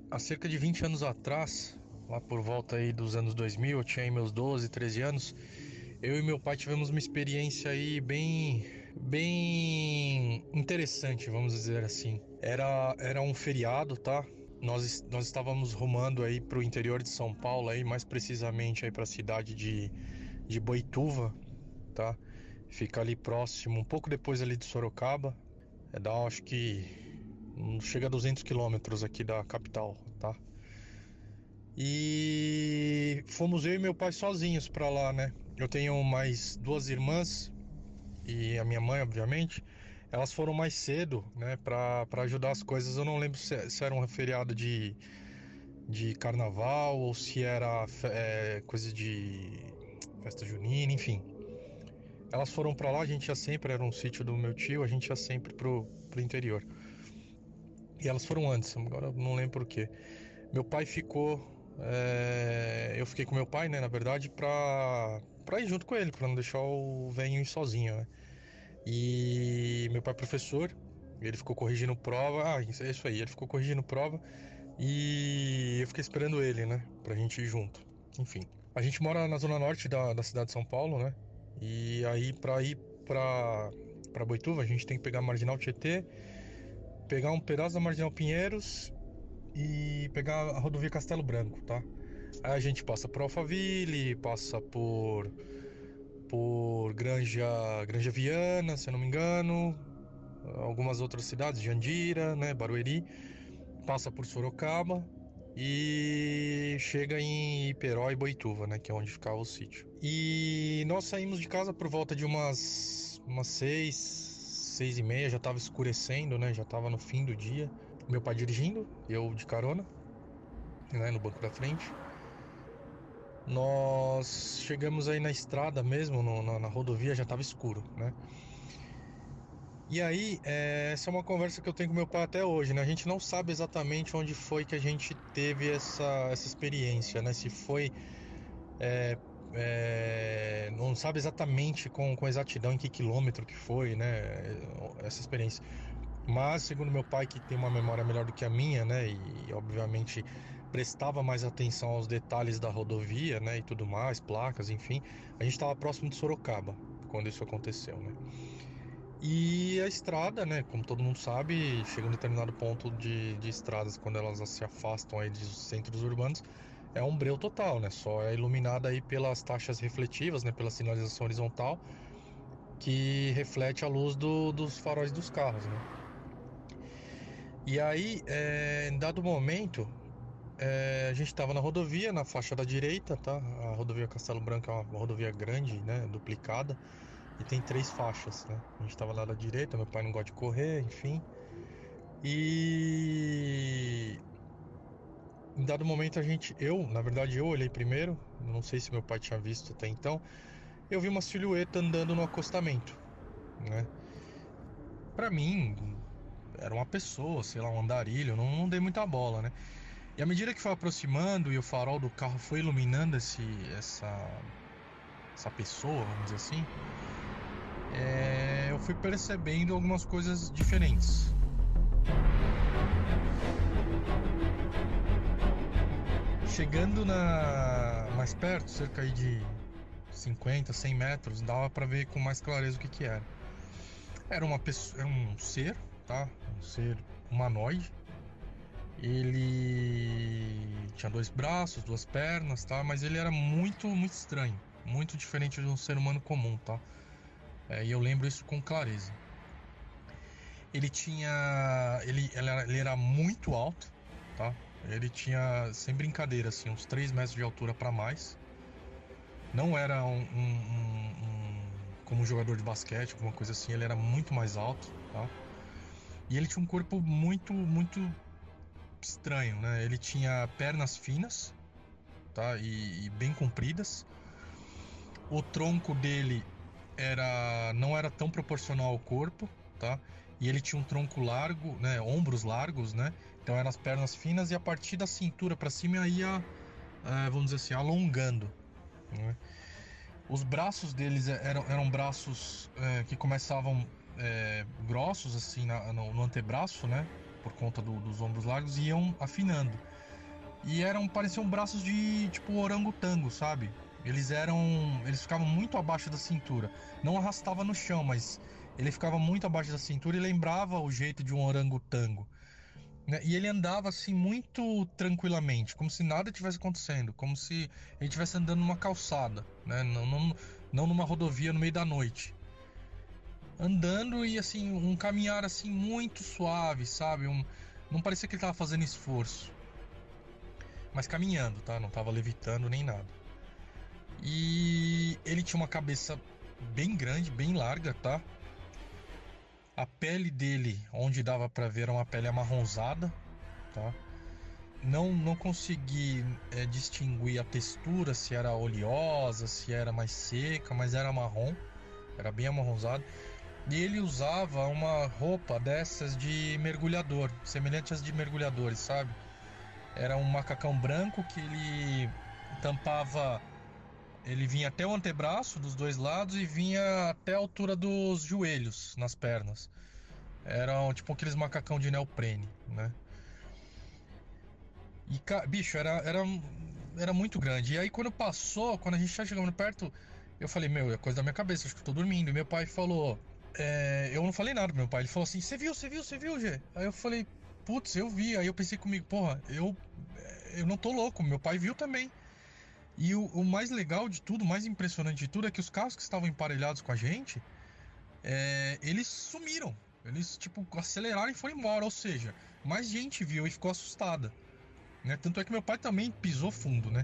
Há cerca de 20 anos atrás, lá por volta aí dos anos 2000, eu tinha aí meus 12, 13 anos, eu e meu pai tivemos uma experiência aí bem bem interessante, vamos dizer assim. Era era um feriado, tá? Nós, nós estávamos rumando aí para o interior de São Paulo, aí mais precisamente aí para a cidade de de Boituva, tá? Fica ali próximo, um pouco depois ali de Sorocaba. É dá, acho que chega a 200 quilômetros aqui da capital, tá? E fomos eu e meu pai sozinhos para lá, né? Eu tenho mais duas irmãs e a minha mãe, obviamente. Elas foram mais cedo, né, para ajudar as coisas. Eu não lembro se, se era um feriado de, de carnaval ou se era é, coisa de festa junina, enfim. Elas foram para lá, a gente ia sempre, era um sítio do meu tio, a gente ia sempre pro, pro interior. E elas foram antes, agora não lembro porquê. Meu pai ficou. É, eu fiquei com meu pai, né, na verdade, pra, pra ir junto com ele, pra não deixar o velho ir sozinho, né? E meu pai é professor, ele ficou corrigindo prova. Ah, é isso aí, ele ficou corrigindo prova e eu fiquei esperando ele, né, pra gente ir junto. Enfim. A gente mora na zona norte da, da cidade de São Paulo, né? E aí, para ir para para Boituva, a gente tem que pegar a Marginal Tietê, pegar um pedaço da Marginal Pinheiros e pegar a rodovia Castelo Branco, tá? Aí a gente passa por Alphaville, passa por por Granja, Granja Viana, se eu não me engano, algumas outras cidades, Jandira, né, Barueri, passa por Sorocaba e chega em Iperó e Boituva, né, que é onde ficava o sítio. E nós saímos de casa por volta de umas umas seis, seis e meia, já estava escurecendo, né, já estava no fim do dia. Meu pai dirigindo, eu de carona, né, no banco da frente. Nós chegamos aí na estrada mesmo, no, na, na rodovia já estava escuro, né? E aí, é, essa é uma conversa que eu tenho com meu pai até hoje, né? A gente não sabe exatamente onde foi que a gente teve essa, essa experiência, né? Se foi. É, é, não sabe exatamente com, com exatidão em que quilômetro que foi, né? Essa experiência. Mas, segundo meu pai, que tem uma memória melhor do que a minha, né? E, obviamente prestava mais atenção aos detalhes da rodovia, né? E tudo mais, placas, enfim. A gente estava próximo de Sorocaba quando isso aconteceu, né? E a estrada, né, como todo mundo sabe, chega um determinado ponto de, de estradas, quando elas se afastam aí dos centros urbanos, é um breu total, né? Só é iluminada aí pelas taxas refletivas, né, pela sinalização horizontal, que reflete a luz do, dos faróis dos carros, né? E aí, é, em dado momento, é, a gente estava na rodovia, na faixa da direita, tá? A rodovia Castelo Branco é uma rodovia grande, né, duplicada e tem três faixas, né? A gente estava lá da direita, meu pai não gosta de correr, enfim. E em dado momento a gente, eu, na verdade eu olhei primeiro, não sei se meu pai tinha visto até então, eu vi uma silhueta andando no acostamento, né? Para mim era uma pessoa, sei lá, um andarilho, não, não dei muita bola, né? E à medida que foi aproximando e o farol do carro foi iluminando esse, essa, essa pessoa, vamos dizer assim, é, eu fui percebendo algumas coisas diferentes. Chegando na mais perto, cerca de 50, 100 metros, dava para ver com mais clareza o que, que era. Era uma pessoa, era um ser, tá? Um ser humanoide. Ele tinha dois braços, duas pernas, tá? Mas ele era muito, muito estranho, muito diferente de um ser humano comum, tá? É, e eu lembro isso com clareza. Ele tinha. Ele, ele, era, muito alto, tá? Ele tinha, sem brincadeira, assim, uns 3 metros de altura para mais. Não era um, um, um, como um jogador de basquete, alguma coisa assim, ele era muito mais alto, tá? E ele tinha um corpo muito, muito estranho, né? Ele tinha pernas finas, tá? E, e bem compridas. O tronco dele era não era tão proporcional ao corpo, tá? E ele tinha um tronco largo, né, ombros largos, né? Então eram as pernas finas e a partir da cintura para cima ia, é, vamos dizer assim, alongando. Né? Os braços deles eram, eram braços é, que começavam é, grossos assim na, no, no, antebraço, né? Por conta do, dos ombros largos e iam afinando. E eram pareciam braços de tipo orangotango, sabe? Eles eram. Eles ficavam muito abaixo da cintura. Não arrastava no chão, mas ele ficava muito abaixo da cintura e lembrava o jeito de um orangotango. Né? E ele andava assim muito tranquilamente, como se nada tivesse acontecendo, como se ele estivesse andando numa calçada, né? não, não, não numa rodovia no meio da noite. Andando e assim, um caminhar assim muito suave, sabe? Um, não parecia que ele estava fazendo esforço. mas caminhando, tá? Não tava levitando nem nada. E ele tinha uma cabeça bem grande, bem larga, tá? A pele dele, onde dava para ver, era uma pele amarronzada, tá? Não, não consegui é, distinguir a textura, se era oleosa, se era mais seca, mas era marrom, era bem amarronzado. E ele usava uma roupa dessas de mergulhador, semelhante às de mergulhadores, sabe? Era um macacão branco que ele tampava. Ele vinha até o antebraço dos dois lados e vinha até a altura dos joelhos nas pernas. Era tipo aqueles macacão de neoprene, né? E, bicho, era, era, era muito grande. E aí, quando passou, quando a gente tá chegando perto, eu falei, meu, é coisa da minha cabeça, acho que eu tô dormindo. E meu pai falou, é, eu não falei nada pro meu pai. Ele falou assim: Você viu, você viu, você viu, Gê? Aí eu falei: Putz, eu vi. Aí eu pensei comigo: Porra, eu, eu não tô louco. Meu pai viu também. E o, o mais legal de tudo, mais impressionante de tudo, é que os carros que estavam emparelhados com a gente, é, eles sumiram. Eles, tipo, aceleraram e foram embora. Ou seja, mais gente viu e ficou assustada. Né? Tanto é que meu pai também pisou fundo, né?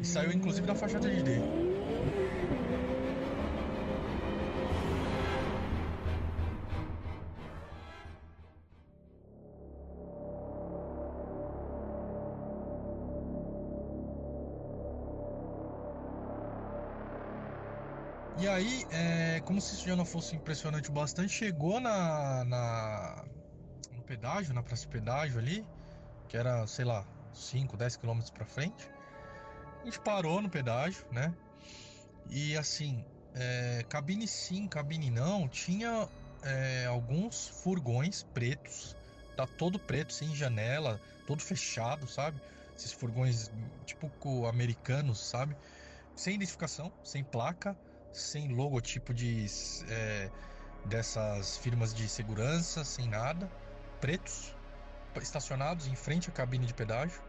E saiu inclusive da faixa de dele. E aí, é, como se isso já não fosse impressionante bastante, chegou na, na no pedágio, na praça de pedágio ali, que era, sei lá, 5, 10 quilômetros para frente. A gente parou no pedágio, né? E assim, é, cabine sim, cabine não, tinha é, alguns furgões pretos, tá todo preto, sem janela, todo fechado, sabe? Esses furgões tipo americanos, sabe? Sem identificação, sem placa sem logotipo de é, dessas firmas de segurança, sem nada, pretos, estacionados em frente à cabine de pedágio.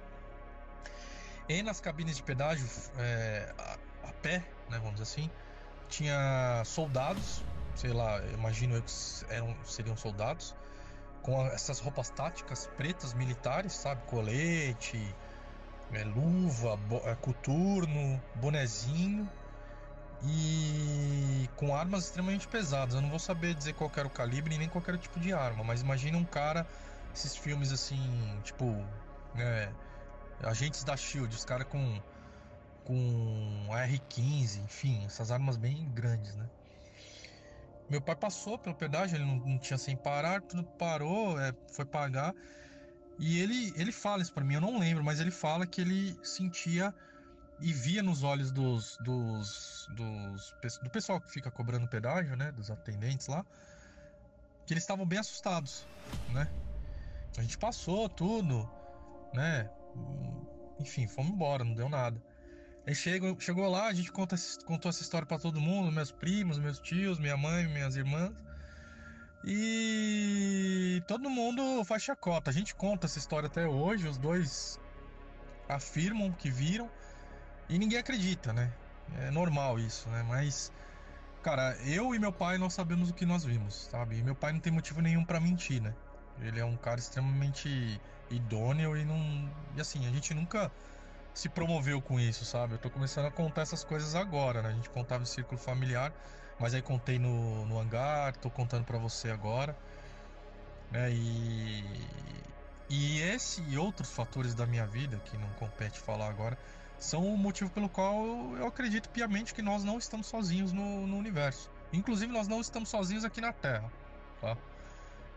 E nas cabines de pedágio, é, a, a, pé, né, vamos dizer assim, tinha soldados, sei lá, imagino que eram, seriam soldados, com essas roupas táticas pretas militares, sabe? Colete, é, luva, bo, é, coturno, bonezinho e com armas extremamente pesadas. Eu não vou saber dizer qual era o calibre nem qual era o tipo de arma, mas imagina um cara, esses filmes assim, tipo, né, agentes da Shield, os caras com com R15, enfim, essas armas bem grandes, né? Meu pai passou pelo pedágio, ele não, não tinha sem parar, tudo parou, é, foi pagar. E ele, ele fala isso para mim, eu não lembro, mas ele fala que ele sentia e via nos olhos dos, dos, dos, do pessoal que fica cobrando pedágio, né, dos atendentes lá, que eles estavam bem assustados, né? A gente passou tudo, né? Enfim, fomos embora, não deu nada. Aí chegou, chegou lá, a gente conta, contou essa história para todo mundo, meus primos, meus tios, minha mãe, minhas irmãs. E todo mundo faz chacota. A gente conta essa história até hoje, os dois afirmam que viram. E ninguém acredita, né? É normal isso, né? Mas, cara, eu e meu pai nós sabemos o que nós vimos, sabe? E meu pai não tem motivo nenhum para mentir, né? Ele é um cara extremamente idôneo e não. E assim, a gente nunca se promoveu com isso, sabe? Eu tô começando a contar essas coisas agora, né? A gente contava em círculo familiar, mas aí contei no, no hangar, tô contando para você agora. Né? E. E esse e outros fatores da minha vida, que não compete falar agora, são o motivo pelo qual eu acredito piamente que nós não estamos sozinhos no, no universo. Inclusive, nós não estamos sozinhos aqui na Terra, tá?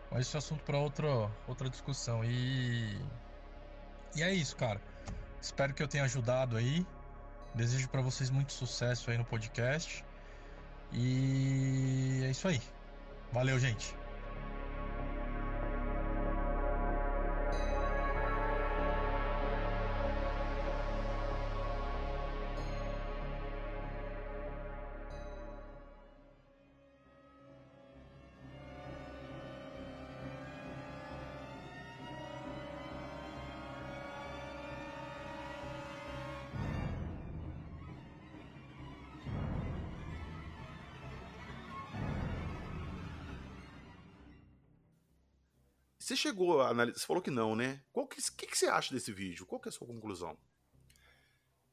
Mas esse é assunto para outra, outra discussão. E. E é isso, cara. Espero que eu tenha ajudado aí. Desejo para vocês muito sucesso aí no podcast. E é isso aí. Valeu, gente. Chegou a analisar. Você falou que não, né? O que, que, que, você acha desse vídeo? Qual que é a sua conclusão?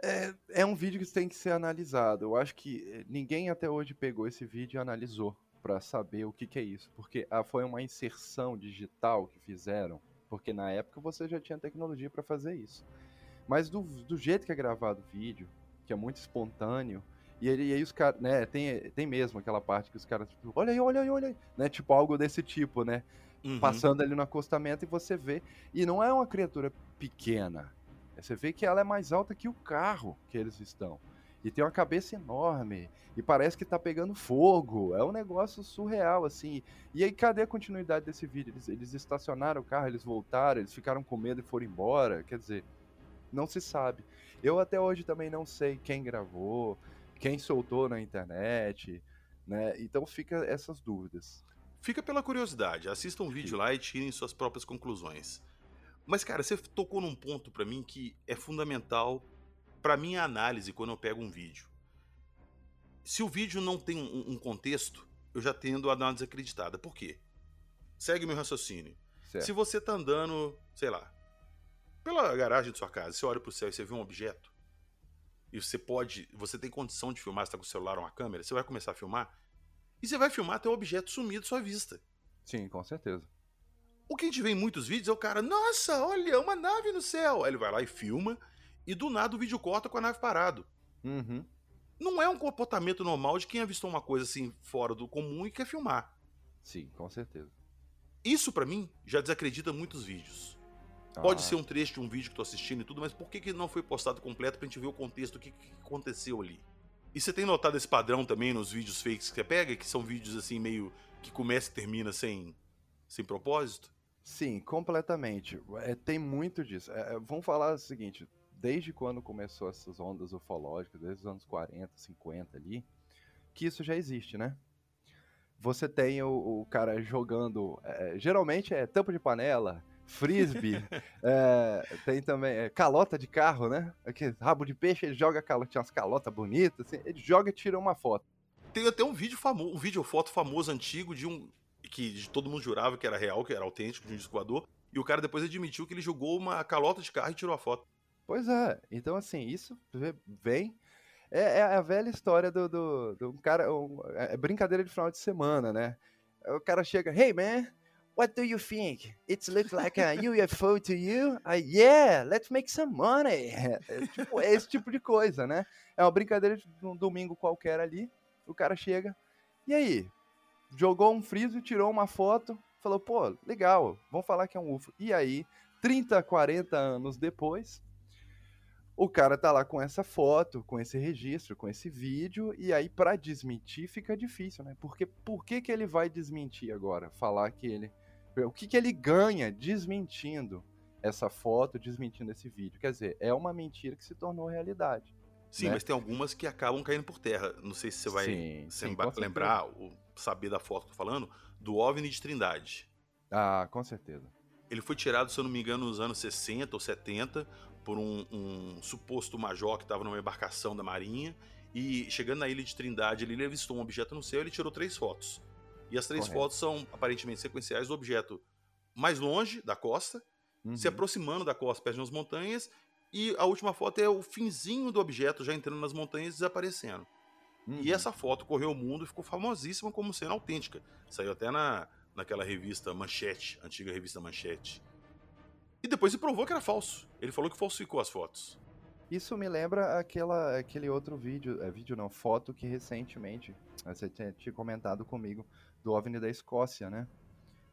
É, é um vídeo que tem que ser analisado. Eu acho que eh, ninguém até hoje pegou esse vídeo e analisou para saber o que, que, é isso. Porque ah, foi uma inserção digital que fizeram. Porque na época você já tinha tecnologia para fazer isso. Mas do, do jeito que é gravado o vídeo, que é muito espontâneo, e, ele, e aí os caras, né, tem, tem mesmo aquela parte que os caras, tipo, olha aí, olha aí, olha aí, né, tipo algo desse tipo, né, uhum. passando ali no acostamento e você vê, e não é uma criatura pequena, você vê que ela é mais alta que o carro que eles estão, e tem uma cabeça enorme, e parece que tá pegando fogo, é um negócio surreal, assim, e aí cadê a continuidade desse vídeo? Eles, eles estacionaram o carro, eles voltaram, eles ficaram com medo e foram embora, quer dizer, não se sabe. Eu até hoje também não sei quem gravou, quem soltou na internet, né? Então fica essas dúvidas. Fica pela curiosidade, assista um vídeo lá e tirem suas próprias conclusões. Mas cara, você tocou num ponto para mim que é fundamental para minha análise quando eu pego um vídeo. Se o vídeo não tem um, um contexto, eu já tendo a dar uma desacreditada. Por quê? Segue meu raciocínio. Certo. Se você tá andando, sei lá, pela garagem de sua casa, você olha pro céu e você vê um objeto, e você pode, você tem condição de filmar, você tá com o celular ou uma câmera, você vai começar a filmar, e você vai filmar até o objeto sumir da sua vista. Sim, com certeza. O que a gente vê em muitos vídeos é o cara, nossa, olha, uma nave no céu. Aí ele vai lá e filma, e do nada o vídeo corta com a nave parado. Uhum. Não é um comportamento normal de quem avistou uma coisa assim fora do comum e quer filmar. Sim, com certeza. Isso para mim já desacredita muitos vídeos. Pode ah. ser um trecho de um vídeo que tô assistindo e tudo, mas por que, que não foi postado completo pra gente ver o contexto do que, que aconteceu ali? E você tem notado esse padrão também nos vídeos fakes que você pega, que são vídeos assim meio que começa e termina sem, sem propósito? Sim, completamente. É, tem muito disso. É, é vamos falar o seguinte: desde quando começou essas ondas ufológicas, desde os anos 40, 50 ali, que isso já existe, né? Você tem o, o cara jogando. É, geralmente é tampa de panela, frisbee, é, tem também é, calota de carro, né? Aqui, rabo de peixe, ele joga calota, tinha umas calotas bonitas, assim, ele joga e tira uma foto. Tem até um vídeo famoso, um vídeo foto famoso antigo de um que todo mundo jurava que era real, que era autêntico, de um disco voador, e o cara depois admitiu que ele jogou uma calota de carro e tirou a foto. Pois é, então assim, isso vem é, é, a velha história do, do, do cara. Um, é brincadeira de final de semana, né? O cara chega, hey man, What do you think? It looks like a UFO to you? Uh, yeah, let's make some money. É, tipo, é esse tipo de coisa, né? É uma brincadeira de um domingo qualquer ali. O cara chega, e aí? Jogou um friso, tirou uma foto, falou, pô, legal, vamos falar que é um UFO. E aí, 30, 40 anos depois, o cara tá lá com essa foto, com esse registro, com esse vídeo, e aí para desmentir fica difícil, né? Porque por que, que ele vai desmentir agora? Falar que ele o que, que ele ganha desmentindo essa foto, desmentindo esse vídeo? Quer dizer, é uma mentira que se tornou realidade. Sim, né? mas tem algumas que acabam caindo por terra. Não sei se você vai sim, sim, lembrar ou saber da foto que eu tô falando, do OVNI de Trindade. Ah, com certeza. Ele foi tirado, se eu não me engano, nos anos 60 ou 70 por um, um suposto major que estava numa embarcação da Marinha. E chegando na ilha de Trindade, ele avistou um objeto no céu e ele tirou três fotos. E as três Correto. fotos são aparentemente sequenciais do objeto mais longe da costa, uhum. se aproximando da costa, perto das montanhas, e a última foto é o finzinho do objeto já entrando nas montanhas e desaparecendo. Uhum. E essa foto correu o mundo e ficou famosíssima como sendo autêntica. Saiu até na, naquela revista Manchete, antiga revista Manchete. E depois se provou que era falso. Ele falou que falsificou as fotos. Isso me lembra aquela, aquele outro vídeo, é vídeo não, foto que recentemente você tinha, tinha comentado comigo do OVNI da Escócia, né?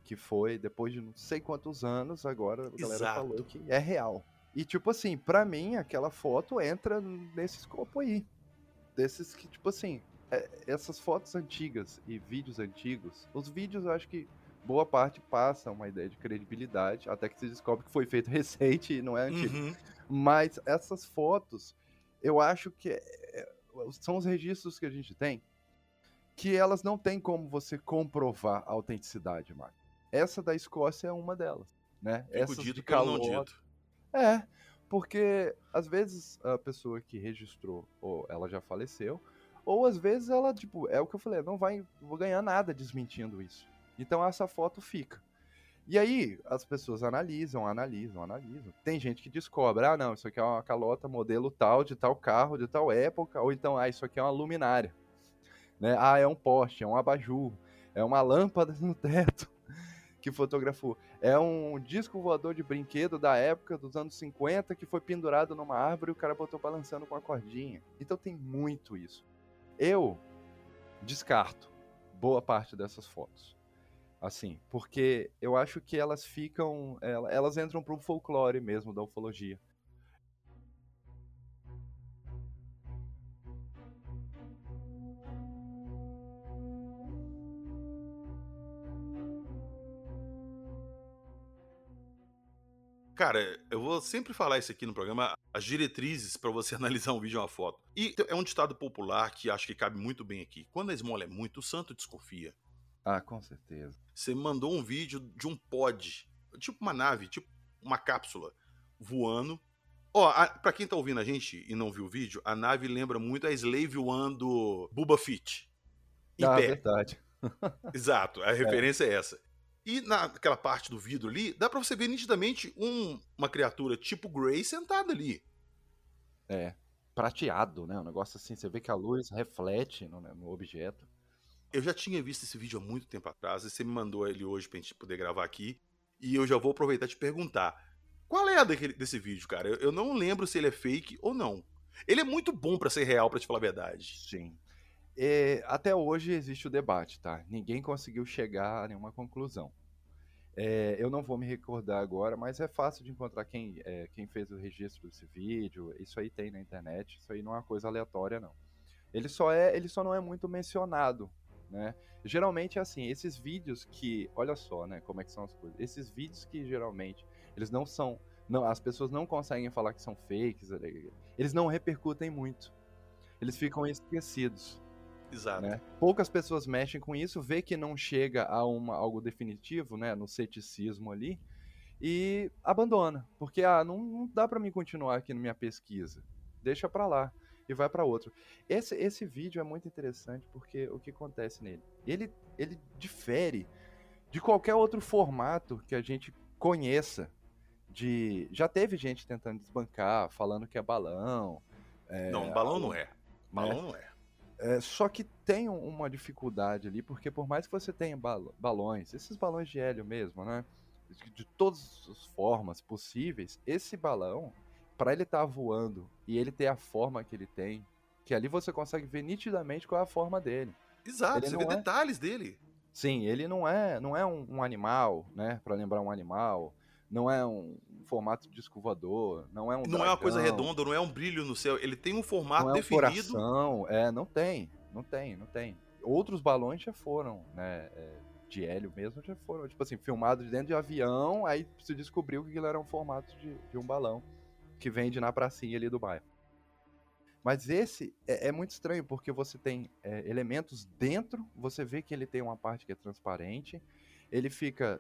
Que foi depois de não sei quantos anos, agora a galera Exato. falou que é real. E tipo assim, para mim aquela foto entra nesse escopo aí. Desses que, tipo assim, é, essas fotos antigas e vídeos antigos, os vídeos eu acho que boa parte passa uma ideia de credibilidade, até que se descobre que foi feito recente e não é antigo. Uhum. Mas essas fotos, eu acho que é, é, são os registros que a gente tem que elas não têm como você comprovar a autenticidade, Marco. Essa da Escócia é uma delas, né? Fico Essas dito de calor. Não dito. É, porque às vezes a pessoa que registrou, ou ela já faleceu, ou às vezes ela, tipo, é o que eu falei, não vai vou ganhar nada desmentindo isso. Então essa foto fica. E aí as pessoas analisam, analisam, analisam. Tem gente que descobre, ah, não, isso aqui é uma calota modelo tal, de tal carro, de tal época, ou então, ah, isso aqui é uma luminária. Né? Ah, é um poste, é um abajur, é uma lâmpada no teto que fotografou. É um disco voador de brinquedo da época dos anos 50 que foi pendurado numa árvore e o cara botou balançando com a cordinha. Então tem muito isso. Eu descarto boa parte dessas fotos. Assim, porque eu acho que elas ficam. Elas entram para o folclore mesmo da ufologia. Cara, eu vou sempre falar isso aqui no programa, as diretrizes para você analisar um vídeo ou uma foto. E é um ditado popular que acho que cabe muito bem aqui. Quando a esmola é muito, o santo desconfia. Ah, com certeza. Você mandou um vídeo de um pod, tipo uma nave, tipo uma cápsula, voando. Ó, oh, pra quem tá ouvindo a gente e não viu o vídeo, a nave lembra muito a Slave One do Bubba. Em ah, pé. verdade. Exato, a referência é, é essa. E naquela parte do vidro ali, dá para você ver nitidamente um, uma criatura tipo Grey sentada ali. É, prateado, né? Um negócio assim, você vê que a luz reflete no, né, no objeto. Eu já tinha visto esse vídeo há muito tempo atrás, e você me mandou ele hoje pra gente poder gravar aqui. E eu já vou aproveitar e te perguntar: qual é a daquele, desse vídeo, cara? Eu, eu, não lembro se ele é fake ou não. Ele é muito bom para ser real, para te falar a verdade. Sim. É, até hoje existe o debate, tá? Ninguém conseguiu chegar a nenhuma conclusão. É, eu não vou me recordar agora, mas é fácil de encontrar quem, é, quem fez o registro desse vídeo. Isso aí tem na internet. Isso aí não é uma coisa aleatória, não. Ele só é, ele só não é muito mencionado, né? Geralmente é assim, esses vídeos que, olha só, né, como é que são as coisas. Esses vídeos que geralmente eles não são, não, as pessoas não conseguem falar que são fakes, eles não repercutem muito. Eles ficam esquecidos. Exato. Né? Poucas pessoas mexem com isso, vê que não chega a uma, algo definitivo, né, no ceticismo ali, e abandona, porque ah, não, não dá para mim continuar aqui na minha pesquisa, deixa para lá e vai para outro. Esse, esse vídeo é muito interessante porque o que acontece nele? Ele, ele difere de qualquer outro formato que a gente conheça. De já teve gente tentando desbancar, falando que é balão. É, não, balão não é. Balão né? não é. É, só que tem uma dificuldade ali, porque por mais que você tenha balões, esses balões de hélio mesmo, né? De, de todas as formas possíveis, esse balão, para ele estar tá voando e ele ter a forma que ele tem, que ali você consegue ver nitidamente qual é a forma dele. Exato, ele você vê é... detalhes dele. Sim, ele não é, não é um, um animal, né? Para lembrar um animal não é um formato de disco voador, não é um Não dragão, é uma coisa redonda, não é um brilho no céu, ele tem um formato não é um definido. Coração, é, não tem, não tem, não tem. Outros balões já foram, né, é, de hélio mesmo já foram, tipo assim, filmados dentro de avião, aí se descobriu que aquilo era um formato de, de um balão que vende na pracinha ali do bairro. Mas esse é, é muito estranho, porque você tem é, elementos dentro, você vê que ele tem uma parte que é transparente, ele fica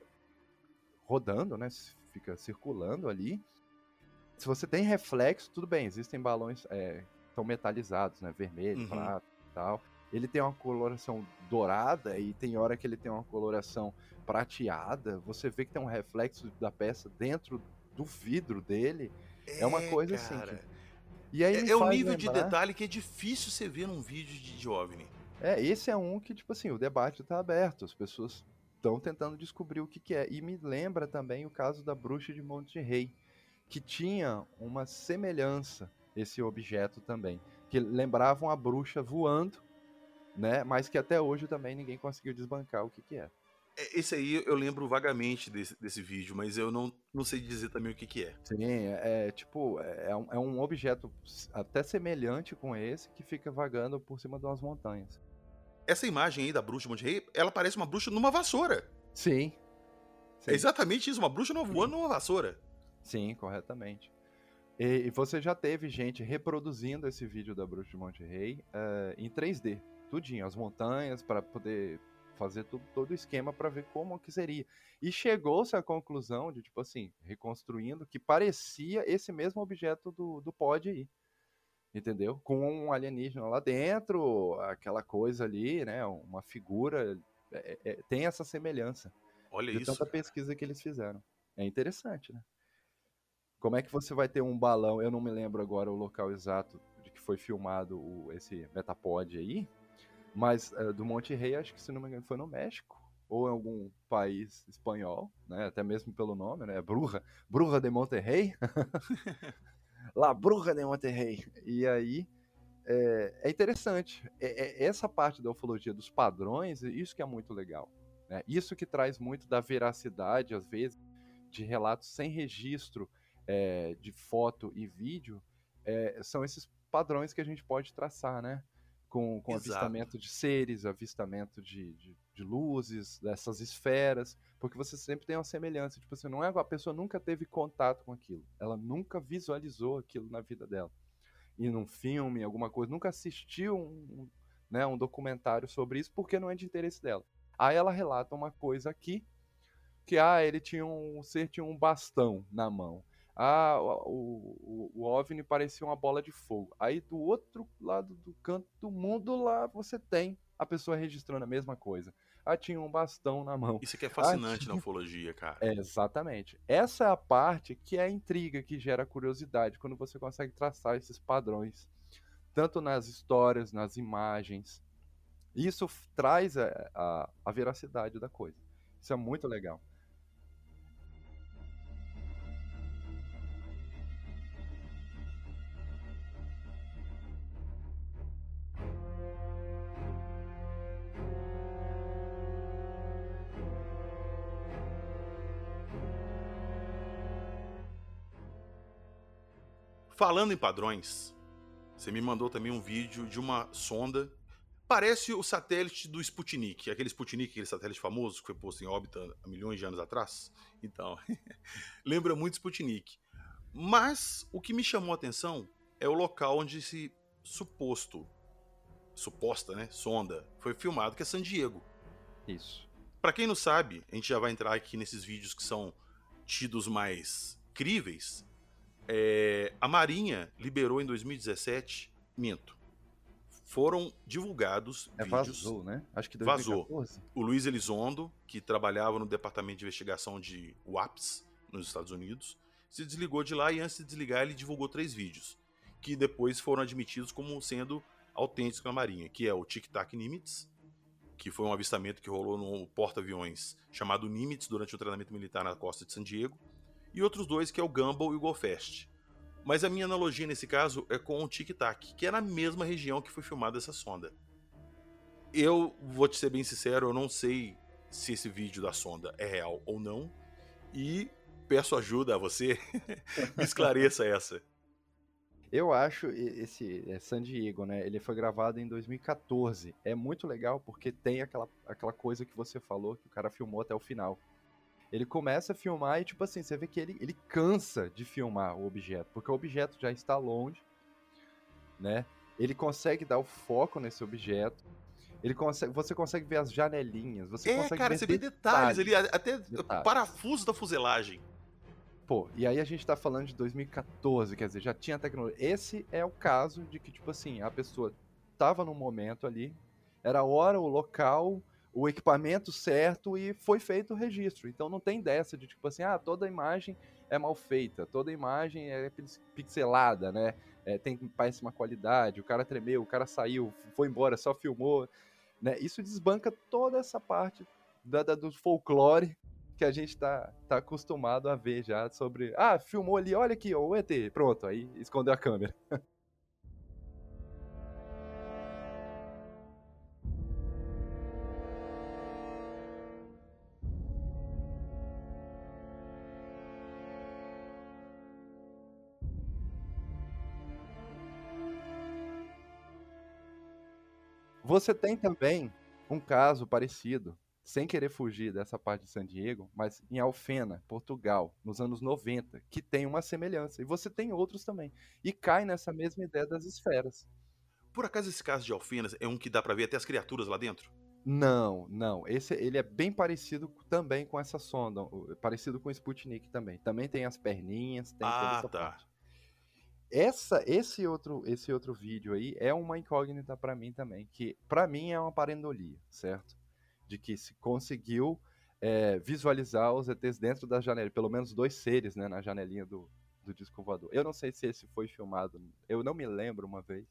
rodando, né? Fica circulando ali. Se você tem reflexo, tudo bem, existem balões é, são metalizados, né? Vermelho, uhum. prata e tal. Ele tem uma coloração dourada e tem hora que ele tem uma coloração prateada. Você vê que tem um reflexo da peça dentro do vidro dele. É, é uma coisa assim cara. assim. Que... E aí é, é um nível lembrar... de detalhe que é difícil você ver num vídeo de, de OVNI. É, esse é um que, tipo assim, o debate tá aberto. As pessoas estão tentando descobrir o que, que, é. E me lembra também o caso da bruxa de Monte Rei, que tinha uma semelhança esse objeto também, que lembravam a bruxa voando, né? Mas que até hoje também ninguém conseguiu desbancar o que, que é. é esse aí eu lembro vagamente desse, desse vídeo, mas eu não, não sei dizer também o que, que é. Sim, é, é tipo, é um, é um objeto até semelhante com esse que fica vagando por cima de umas montanhas essa imagem aí da bruxa Monte Rei, ela parece uma bruxa numa vassoura. Sim. Sim. É exatamente isso, uma bruxa voando numa vassoura. Sim, corretamente. E, e, você já teve gente reproduzindo esse vídeo da bruxa de Monte Rei uh, em 3D, tudinho, as montanhas para poder fazer tudo, todo o esquema para ver como que seria. E chegou-se à conclusão de tipo assim, reconstruindo que parecia esse mesmo objeto do, do pod aí entendeu? Com um alienígena lá dentro, aquela coisa ali, né? Uma figura, é, é, tem essa semelhança. Olha de isso. tanta cara. pesquisa que eles fizeram. É interessante, né? Como é que você vai ter um balão? Eu não me lembro agora o local exato de que foi filmado o- esse Metapod aí, mas eh, do Monte Rei, acho que se não me engano foi no México ou em algum país espanhol, né? Até mesmo pelo nome, né? Bruja, Bruja de Monterrey. La Bruja de Monterrey. E aí é, é interessante. É- é- essa parte da ufologia dos padrões, isso que é muito legal. né? Isso que traz muito da veracidade, às vezes, de relatos sem registro é, de foto e vídeo, é, são esses padrões que a gente pode traçar, né? Com, com Exato. avistamento de seres, avistamento de, de, de luzes, dessas esferas, porque você sempre tem uma semelhança. Tipo assim, não é a pessoa nunca teve contato com aquilo, ela nunca visualizou aquilo na vida dela. E num filme, alguma coisa, nunca assistiu um, um, né, um documentário sobre isso porque não é de interesse dela. Aí ela relata uma coisa aqui, que ah, ele tinha um, o ser tinha um bastão na mão. Ah, o, o, o OVNI parecia uma bola de fogo. Aí do outro lado do canto do mundo lá você tem a pessoa registrando a mesma coisa. Ah, tinha um bastão na mão. Isso aqui é fascinante na ufologia, cara. É, exatamente. Essa é a parte que é a intriga, que gera curiosidade, quando você consegue traçar esses padrões, tanto nas histórias, nas imagens. Isso traz a, a, a veracidade da coisa. Isso é muito legal. Falando em padrões, você me mandou também um vídeo de uma sonda. Parece o satélite do Sputnik, aquele Sputnik, aquele satélite famoso que foi posto em órbita há milhões de anos atrás. Então, lembra muito Sputnik. Mas o que me chamou a atenção é o local onde esse suposto, suposta, né, sonda foi filmado, que é San Diego. Isso. Pra quem não sabe, a gente já vai entrar aqui nesses vídeos que são tidos mais críveis. É, a Marinha liberou em 2017, minto. Foram divulgados É vídeos. vazou, né? Acho que Vazou. 2014. O Luiz Elizondo, que trabalhava no departamento de investigação de WAPS, nos Estados Unidos, se desligou de lá e antes de desligar ele divulgou três vídeos, que depois foram admitidos como sendo autênticos na Marinha, que é o Tic Tac Nimitz, que foi um avistamento que rolou no porta-aviões chamado Nimitz durante o treinamento militar na costa de San Diego, e outros dois que é o Gumball e o Golfest. Mas a minha analogia nesse caso é com o Tic Tac, que é na mesma região que foi filmada essa sonda. Eu vou te ser bem sincero, eu não sei se esse vídeo da sonda é real ou não, e peço ajuda a você, me esclareça essa. Eu acho esse é San Diego, né? Ele foi gravado em 2014. É muito legal porque tem aquela, aquela coisa que você falou que o cara filmou até o final. Ele começa a filmar e, tipo assim, você vê que ele, ele cansa de filmar o objeto, porque o objeto já está longe, né? Ele consegue dar o foco nesse objeto. Ele consegue, você consegue ver as janelinhas, você É, consegue cara, ver você vê detalhes ali, até Detalhes. parafuso da fuselagem. Pô, e aí a gente tá falando de 2014, quer dizer, já tinha tecnologia. Esse é o caso de que, tipo assim, a pessoa tava no momento ali, era a hora, o local, o equipamento certo e foi feito o registro. Então não tem dessa de, tipo assim, ah, toda imagem é mal feita, toda imagem é pix- pixelada, né? É, tem péssima qualidade, o cara tremeu, o cara saiu, foi embora, só filmou. Né? Isso desbanca toda essa parte da, da- do folclore que a gente tá, tá acostumado a ver já sobre. Ah, filmou ali, olha aqui, o ET. Pronto, aí escondeu a câmera. Você tem também um caso parecido, sem querer fugir dessa parte de San Diego, mas em Alfena, Portugal, nos anos 90, que tem uma semelhança. E você tem outros também. E cai nessa mesma ideia das esferas. Por acaso esse caso de Alfenas é um que dá pra ver até as criaturas lá dentro? Não, não. Esse ele é bem parecido também com essa sonda, parecido com o Sputnik também. Também tem as perninhas, tem toda Ah, essa tá. parte. Essa, esse outro, esse outro vídeo aí é uma incógnita pra mim também, que pra mim é uma parendolia, certo? De que se conseguiu é, visualizar os ETs dentro da janela, pelo menos dois seres, né, na janelinha do, do disco voador. Eu não sei se esse foi filmado, eu não me lembro uma vez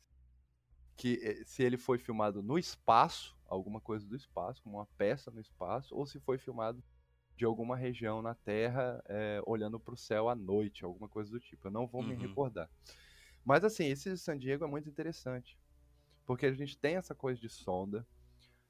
que eh, se ele foi filmado no espaço, alguma coisa do espaço, como uma peça no espaço, ou se foi filmado de alguma região na Terra, é, olhando para o céu à noite, alguma coisa do tipo. Eu não vou uhum. me recordar. Mas assim, esse de San Diego é muito interessante, porque a gente tem essa coisa de sonda,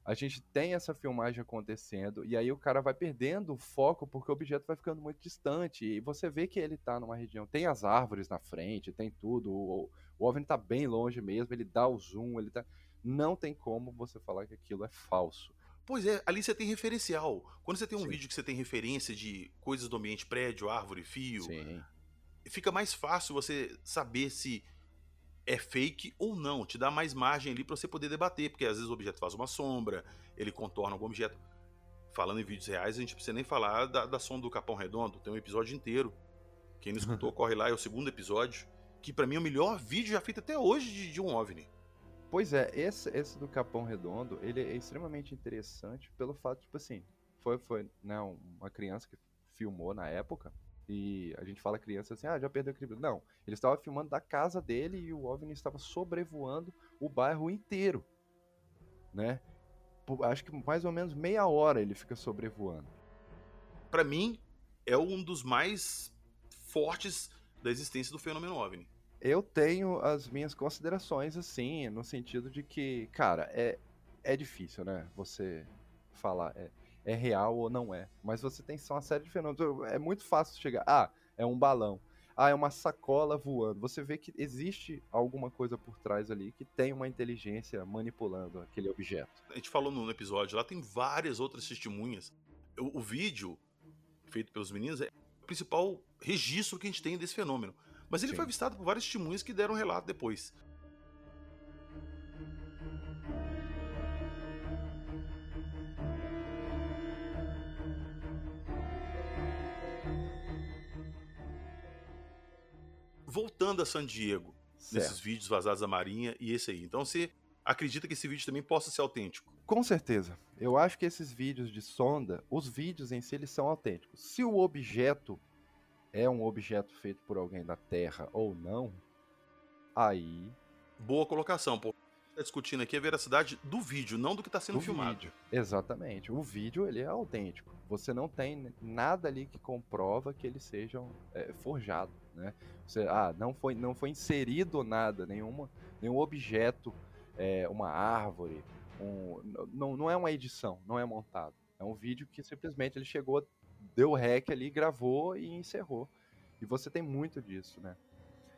a gente tem essa filmagem acontecendo, e aí o cara vai perdendo o foco porque o objeto vai ficando muito distante, e você vê que ele está numa região, tem as árvores na frente, tem tudo, o, o OVNI está bem longe mesmo, ele dá o zoom, ele tá... Não tem como você falar que aquilo é falso. Pois é, ali você tem referencial. Quando você tem um Sim. vídeo que você tem referência de coisas do ambiente, prédio, árvore, fio, Sim. fica mais fácil você saber se é fake ou não. Te dá mais margem ali para você poder debater, porque às vezes o objeto faz uma sombra, ele contorna algum objeto. Falando em vídeos reais, a gente precisa nem falar da, da sonda do Capão Redondo, tem um episódio inteiro. Quem não escutou, corre lá, é o segundo episódio, que para mim é o melhor vídeo já feito até hoje de, de um OVNI. Pois é, esse, esse do Capão Redondo, ele é extremamente interessante pelo fato, tipo assim, foi, foi né, uma criança que filmou na época, e a gente fala criança assim, ah, já perdeu o equilíbrio. Não, ele estava filmando da casa dele e o OVNI estava sobrevoando o bairro inteiro, né? Acho que mais ou menos meia hora ele fica sobrevoando. Para mim, é um dos mais fortes da existência do fenômeno OVNI. Eu tenho as minhas considerações, assim, no sentido de que, cara, é, é difícil, né? Você falar. É, é real ou não é. Mas você tem só uma série de fenômenos. É muito fácil chegar. Ah, é um balão. Ah, é uma sacola voando. Você vê que existe alguma coisa por trás ali que tem uma inteligência manipulando aquele objeto. A gente falou no episódio, lá tem várias outras testemunhas. O, o vídeo feito pelos meninos é o principal registro que a gente tem desse fenômeno. Mas ele Sim. foi avistado por várias testemunhas que deram relato depois. voltando a San Diego, certo. nesses vídeos vazados da Marinha e esse aí. Então você acredita que esse vídeo também possa ser autêntico? Com certeza. Eu acho que esses vídeos de sonda, os vídeos em si, eles são autênticos. Se o objeto é um objeto feito por alguém da Terra ou não, aí. Boa colocação, pô. Tá discutindo aqui a veracidade do vídeo, não do que está sendo do filmado. Vídeo. Exatamente. O vídeo ele é autêntico. Você não tem nada ali que comprova que eles sejam é, forjados, né? Você, ah, não foi, não foi inserido nada, nenhuma, nenhum objeto, é, uma árvore, um, não, não é uma edição, não é montado. É um vídeo que simplesmente ele chegou, deu rec ali, gravou e encerrou. E você tem muito disso, né?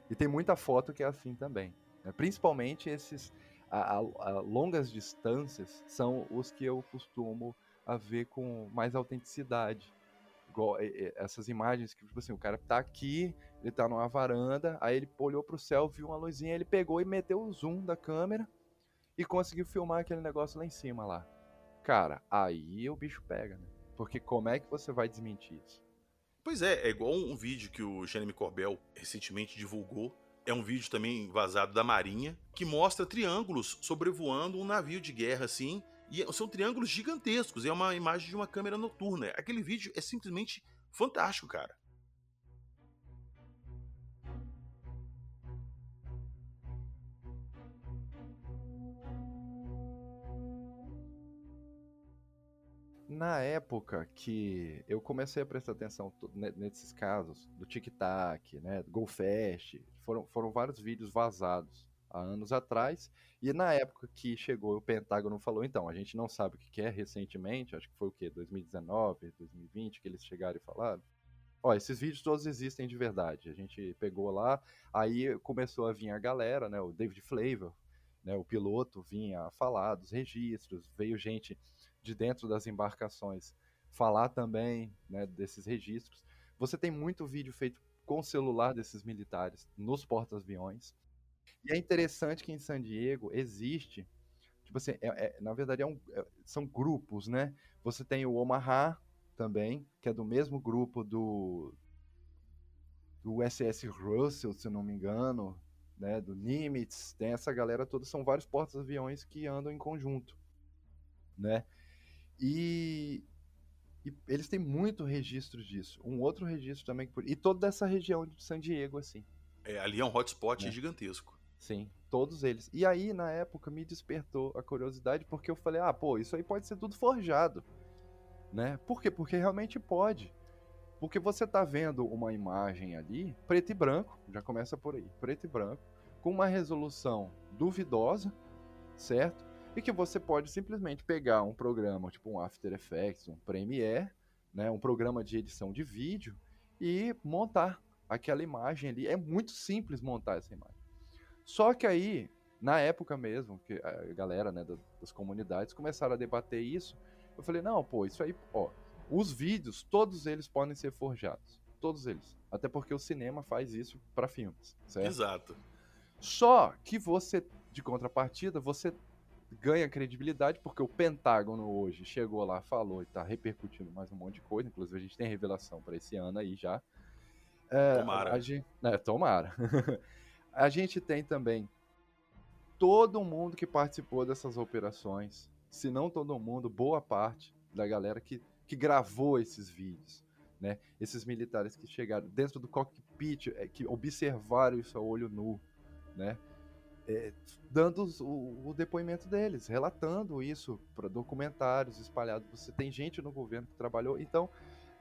E tem muita foto que é assim também. Né? Principalmente esses a, a, a longas distâncias são os que eu costumo a ver com mais autenticidade. Igual, essas imagens que, tipo assim, o cara tá aqui, ele tá numa varanda, aí ele olhou pro céu, viu uma luzinha, ele pegou e meteu o zoom da câmera e conseguiu filmar aquele negócio lá em cima lá. Cara, aí o bicho pega, né? Porque como é que você vai desmentir isso? Pois é, é igual um vídeo que o Jeremy Corbell recentemente divulgou, é um vídeo também vazado da Marinha, que mostra triângulos sobrevoando um navio de guerra assim. E são triângulos gigantescos, é uma imagem de uma câmera noturna. Aquele vídeo é simplesmente fantástico, cara. Na época que eu comecei a prestar atenção nesses casos, do Tic Tac, né, do GoFest, foram, foram vários vídeos vazados há anos atrás. E na época que chegou o Pentágono falou, então, a gente não sabe o que é recentemente, acho que foi o quê? 2019, 2020 que eles chegaram e falaram. Ó, esses vídeos todos existem de verdade. A gente pegou lá, aí começou a vir a galera, né? O David Flavor, né? O piloto vinha falar dos registros, veio gente de dentro das embarcações falar também, né? Desses registros. Você tem muito vídeo feito com celular desses militares nos porta-aviões. E é interessante que em San Diego existe, tipo assim, é, é, na verdade é um, é, são grupos, né? Você tem o Omaha também, que é do mesmo grupo do do SS Russell, se não me engano, né, do Nimitz, tem essa galera toda, são vários porta-aviões que andam em conjunto, né? E E eles têm muito registro disso. Um outro registro também. E toda essa região de San Diego, assim. É, ali é um hotspot é. gigantesco. Sim, todos eles. E aí, na época, me despertou a curiosidade, porque eu falei, ah, pô, isso aí pode ser tudo forjado. Né? Por quê? Porque realmente pode. Porque você tá vendo uma imagem ali, preto e branco, já começa por aí, preto e branco, com uma resolução duvidosa, certo? E que você pode simplesmente pegar um programa, tipo um After Effects, um Premiere, né, um programa de edição de vídeo e montar aquela imagem ali. É muito simples montar essa imagem. Só que aí, na época mesmo, que a galera né, das comunidades começaram a debater isso, eu falei, não, pô, isso aí, ó, os vídeos, todos eles podem ser forjados. Todos eles. Até porque o cinema faz isso para filmes, certo? Exato. Só que você, de contrapartida, você ganha credibilidade, porque o Pentágono hoje chegou lá, falou e tá repercutindo mais um monte de coisa. Inclusive, a gente tem revelação para esse ano aí já. É, tomara. A gente, é, tomara. a gente tem também todo mundo que participou dessas operações, se não todo mundo, boa parte da galera que, que gravou esses vídeos. Né? Esses militares que chegaram dentro do cockpit, é, que observaram isso a olho nu, né? É, dando o, o, depoimento deles, relatando isso para documentários espalhados. Você tem gente no governo que trabalhou, então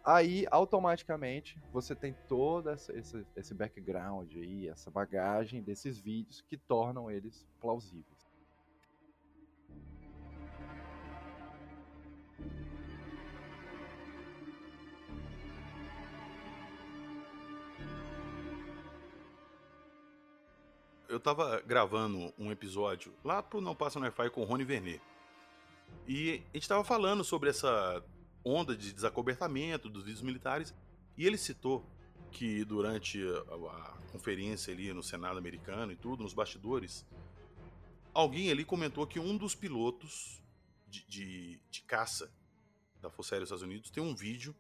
aí automaticamente você tem todo essa, esse, esse background aí, essa bagagem desses vídeos que tornam eles plausíveis. Eu tava gravando um episódio lá pro Não Passa no Wi-Fi com o Rony Vernet. E a gente tava falando sobre essa onda de desacobertamento dos vídeos militares. E ele citou que durante a, a conferência ali no Senado americano e tudo, nos bastidores, alguém ali comentou que um dos pilotos de, de, de caça da Força Aérea dos Estados Unidos tem um vídeo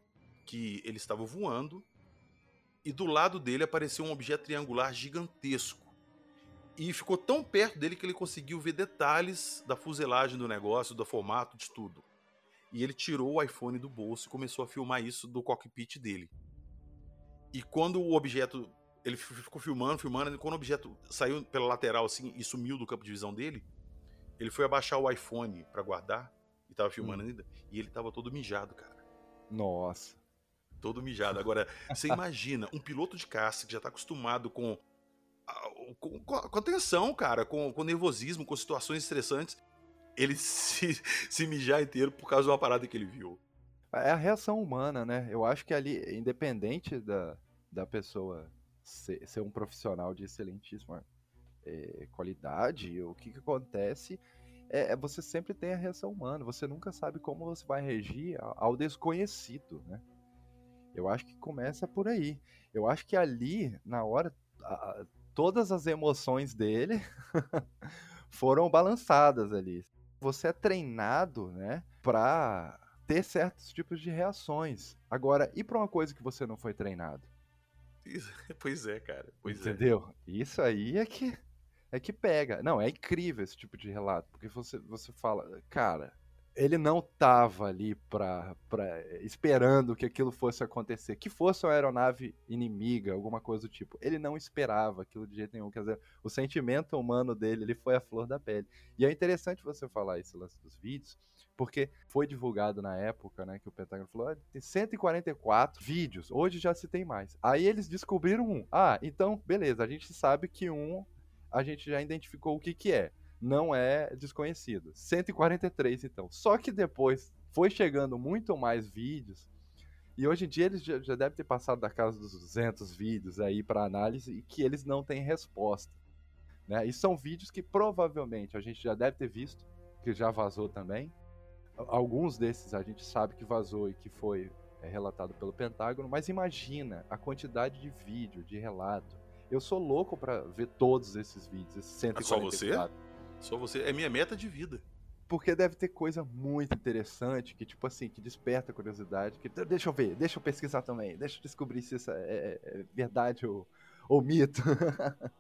que ele estava voando e do lado dele apareceu um objeto triangular gigantesco e ficou tão perto dele que ele conseguiu ver detalhes da fuselagem do negócio, do formato, de tudo. E ele tirou o iPhone do bolso e começou a filmar isso do cockpit dele. E quando o objeto. Ele ficou filmando, filmando, e quando o objeto saiu pela lateral assim e sumiu do campo de visão dele, ele foi abaixar o iPhone para guardar e tava filmando hum. ainda. E ele tava todo mijado, cara. Nossa. Todo mijado. Agora, você imagina um piloto de caça que já tá acostumado com com, com, cara, com, com nervosismo, com situações estressantes, ele se, se mijar inteiro por causa de uma parada que ele viu. É a reação humana, né? Eu acho que ali, independente da, da pessoa ser, ser um profissional de excelentíssima é, qualidade, o que, que acontece é, é, você sempre tem a reação humana, você nunca sabe como você vai reagir ao desconhecido, né? Eu acho que começa por aí. Eu acho que ali, na hora, a, todas as emoções dele foram balançadas ali. Você é treinado, né, para ter certos tipos de reações. Agora, e para uma coisa que você não foi treinado? Pois é, cara. Pois é. Entendeu? É. Isso aí é que é que pega. Não, é incrível esse tipo de relato, porque você você fala, cara, ele não estava ali pra, pra, esperando que aquilo fosse acontecer. Que fosse uma aeronave inimiga, alguma coisa do tipo. Ele não esperava aquilo de jeito nenhum. Quer dizer, o sentimento humano dele ele foi a flor da pele. E é interessante você falar esse lance dos vídeos, porque foi divulgado na época, né, que o Pentágono falou, ah, tem 144 vídeos, hoje já se tem mais. Aí eles descobriram um. Ah, então, beleza, a gente sabe que um a gente já identificou o que que é não é desconhecido. 143, então. Só que depois foi chegando muito mais vídeos. E hoje em dia eles já, já devem ter passado da casa dos 200 vídeos aí para análise e que eles não têm resposta. Né? E são vídeos que provavelmente a gente já deve ter visto, que já vazou também. Alguns desses a gente sabe que vazou e que foi é, relatado pelo Pentágono, mas imagina a quantidade de vídeo, de relato. Eu sou louco para ver todos esses vídeos, esses 144. É só você? Só você. É minha meta de vida. Porque deve ter coisa muito interessante que, tipo assim, que desperta a curiosidade. Que, deixa eu ver, deixa eu pesquisar também, deixa eu descobrir se isso é, é, é verdade ou, ou mito.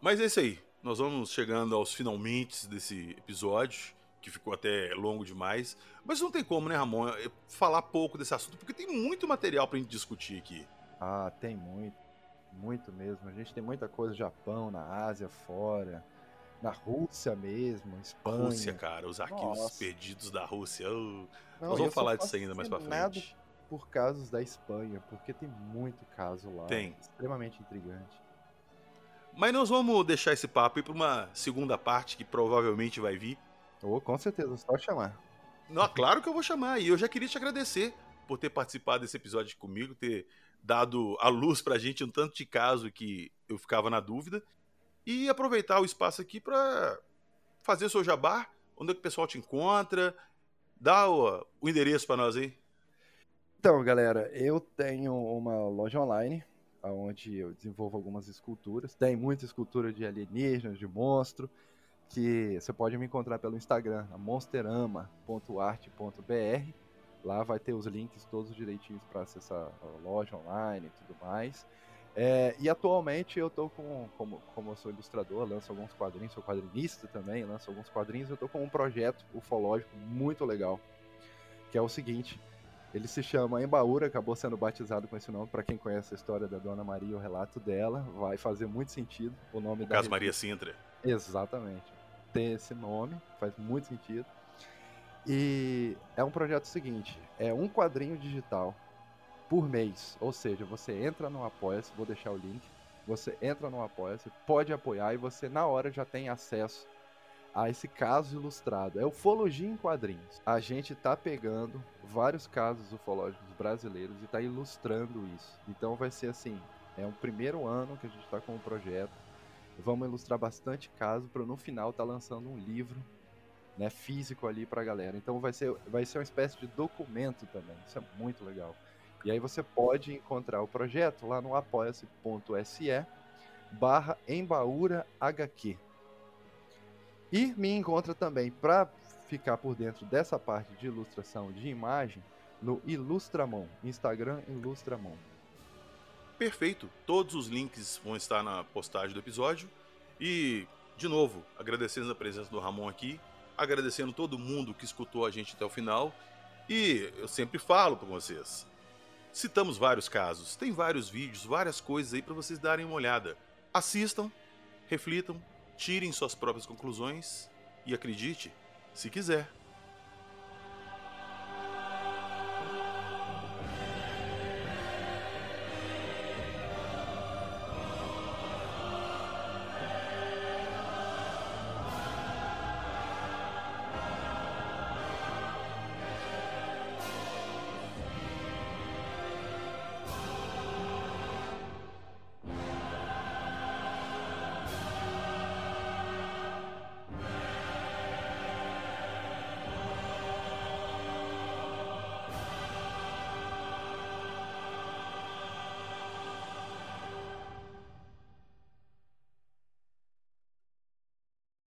Mas é isso aí. Nós vamos chegando aos finalmente desse episódio, que ficou até longo demais. Mas não tem como, né, Ramon, falar pouco desse assunto, porque tem muito material pra gente discutir aqui. Ah, tem muito. Muito mesmo. A gente tem muita coisa no Japão, na Ásia, fora. Na Rússia mesmo, Espanha. Rússia, cara, os arquivos Nossa. perdidos da Rússia. Oh, não, nós vamos falar disso ainda mais pra frente. Por casos da Espanha, porque tem muito caso lá. Tem. Extremamente intrigante. Mas nós vamos deixar esse papo aí pra uma segunda parte que provavelmente vai vir. Oh, com certeza, só chamar. Não, claro que eu vou chamar. E eu já queria te agradecer por ter participado desse episódio comigo, ter dado a luz pra gente um tanto de caso que eu ficava na dúvida. E aproveitar o espaço aqui para fazer o seu jabá, onde é que o pessoal te encontra, dá o, o endereço para nós aí. Então, galera, eu tenho uma loja online onde eu desenvolvo algumas esculturas. Tem muita escultura de alienígenas, de monstro, que você pode me encontrar pelo Instagram, monsterama.arte.br. Lá vai ter os links todos direitinhos para acessar a loja online e tudo mais. É, e atualmente eu tô com, como, como eu sou ilustrador, lanço alguns quadrinhos, sou quadrinista também, lanço alguns quadrinhos, eu tô com um projeto ufológico muito legal, que é o seguinte, ele se chama Embaúra, acabou sendo batizado com esse nome. Para quem conhece a história da Dona Maria, o relato dela, vai fazer muito sentido o nome o da. Caso Maria Sintra. Exatamente. Tem esse nome, faz muito sentido. E é um projeto seguinte: é um quadrinho digital por mês. Ou seja, você entra no Apoia-se, vou deixar o link. Você entra no Apoia-se, pode apoiar e você na hora já tem acesso a esse caso ilustrado. É ufologia em quadrinhos. A gente tá pegando vários casos ufológicos brasileiros e tá ilustrando isso. Então vai ser assim, é o primeiro ano que a gente tá com o projeto. Vamos ilustrar bastante caso para no final tá lançando um livro, né, físico ali pra galera. Então vai ser vai ser uma espécie de documento também. Isso é muito legal. E aí você pode encontrar o projeto lá no apoia-se.se barra Embaúra HQ. E me encontra também para ficar por dentro dessa parte de ilustração de imagem no Ilustramon, Instagram Ilustramon. Perfeito. Todos os links vão estar na postagem do episódio. E, de novo, agradecendo a presença do Ramon aqui, agradecendo todo mundo que escutou a gente até o final. E eu sempre falo para vocês, citamos vários casos, tem vários vídeos, várias coisas aí para vocês darem uma olhada. Assistam, reflitam tirem suas próprias conclusões e acredite, se quiser.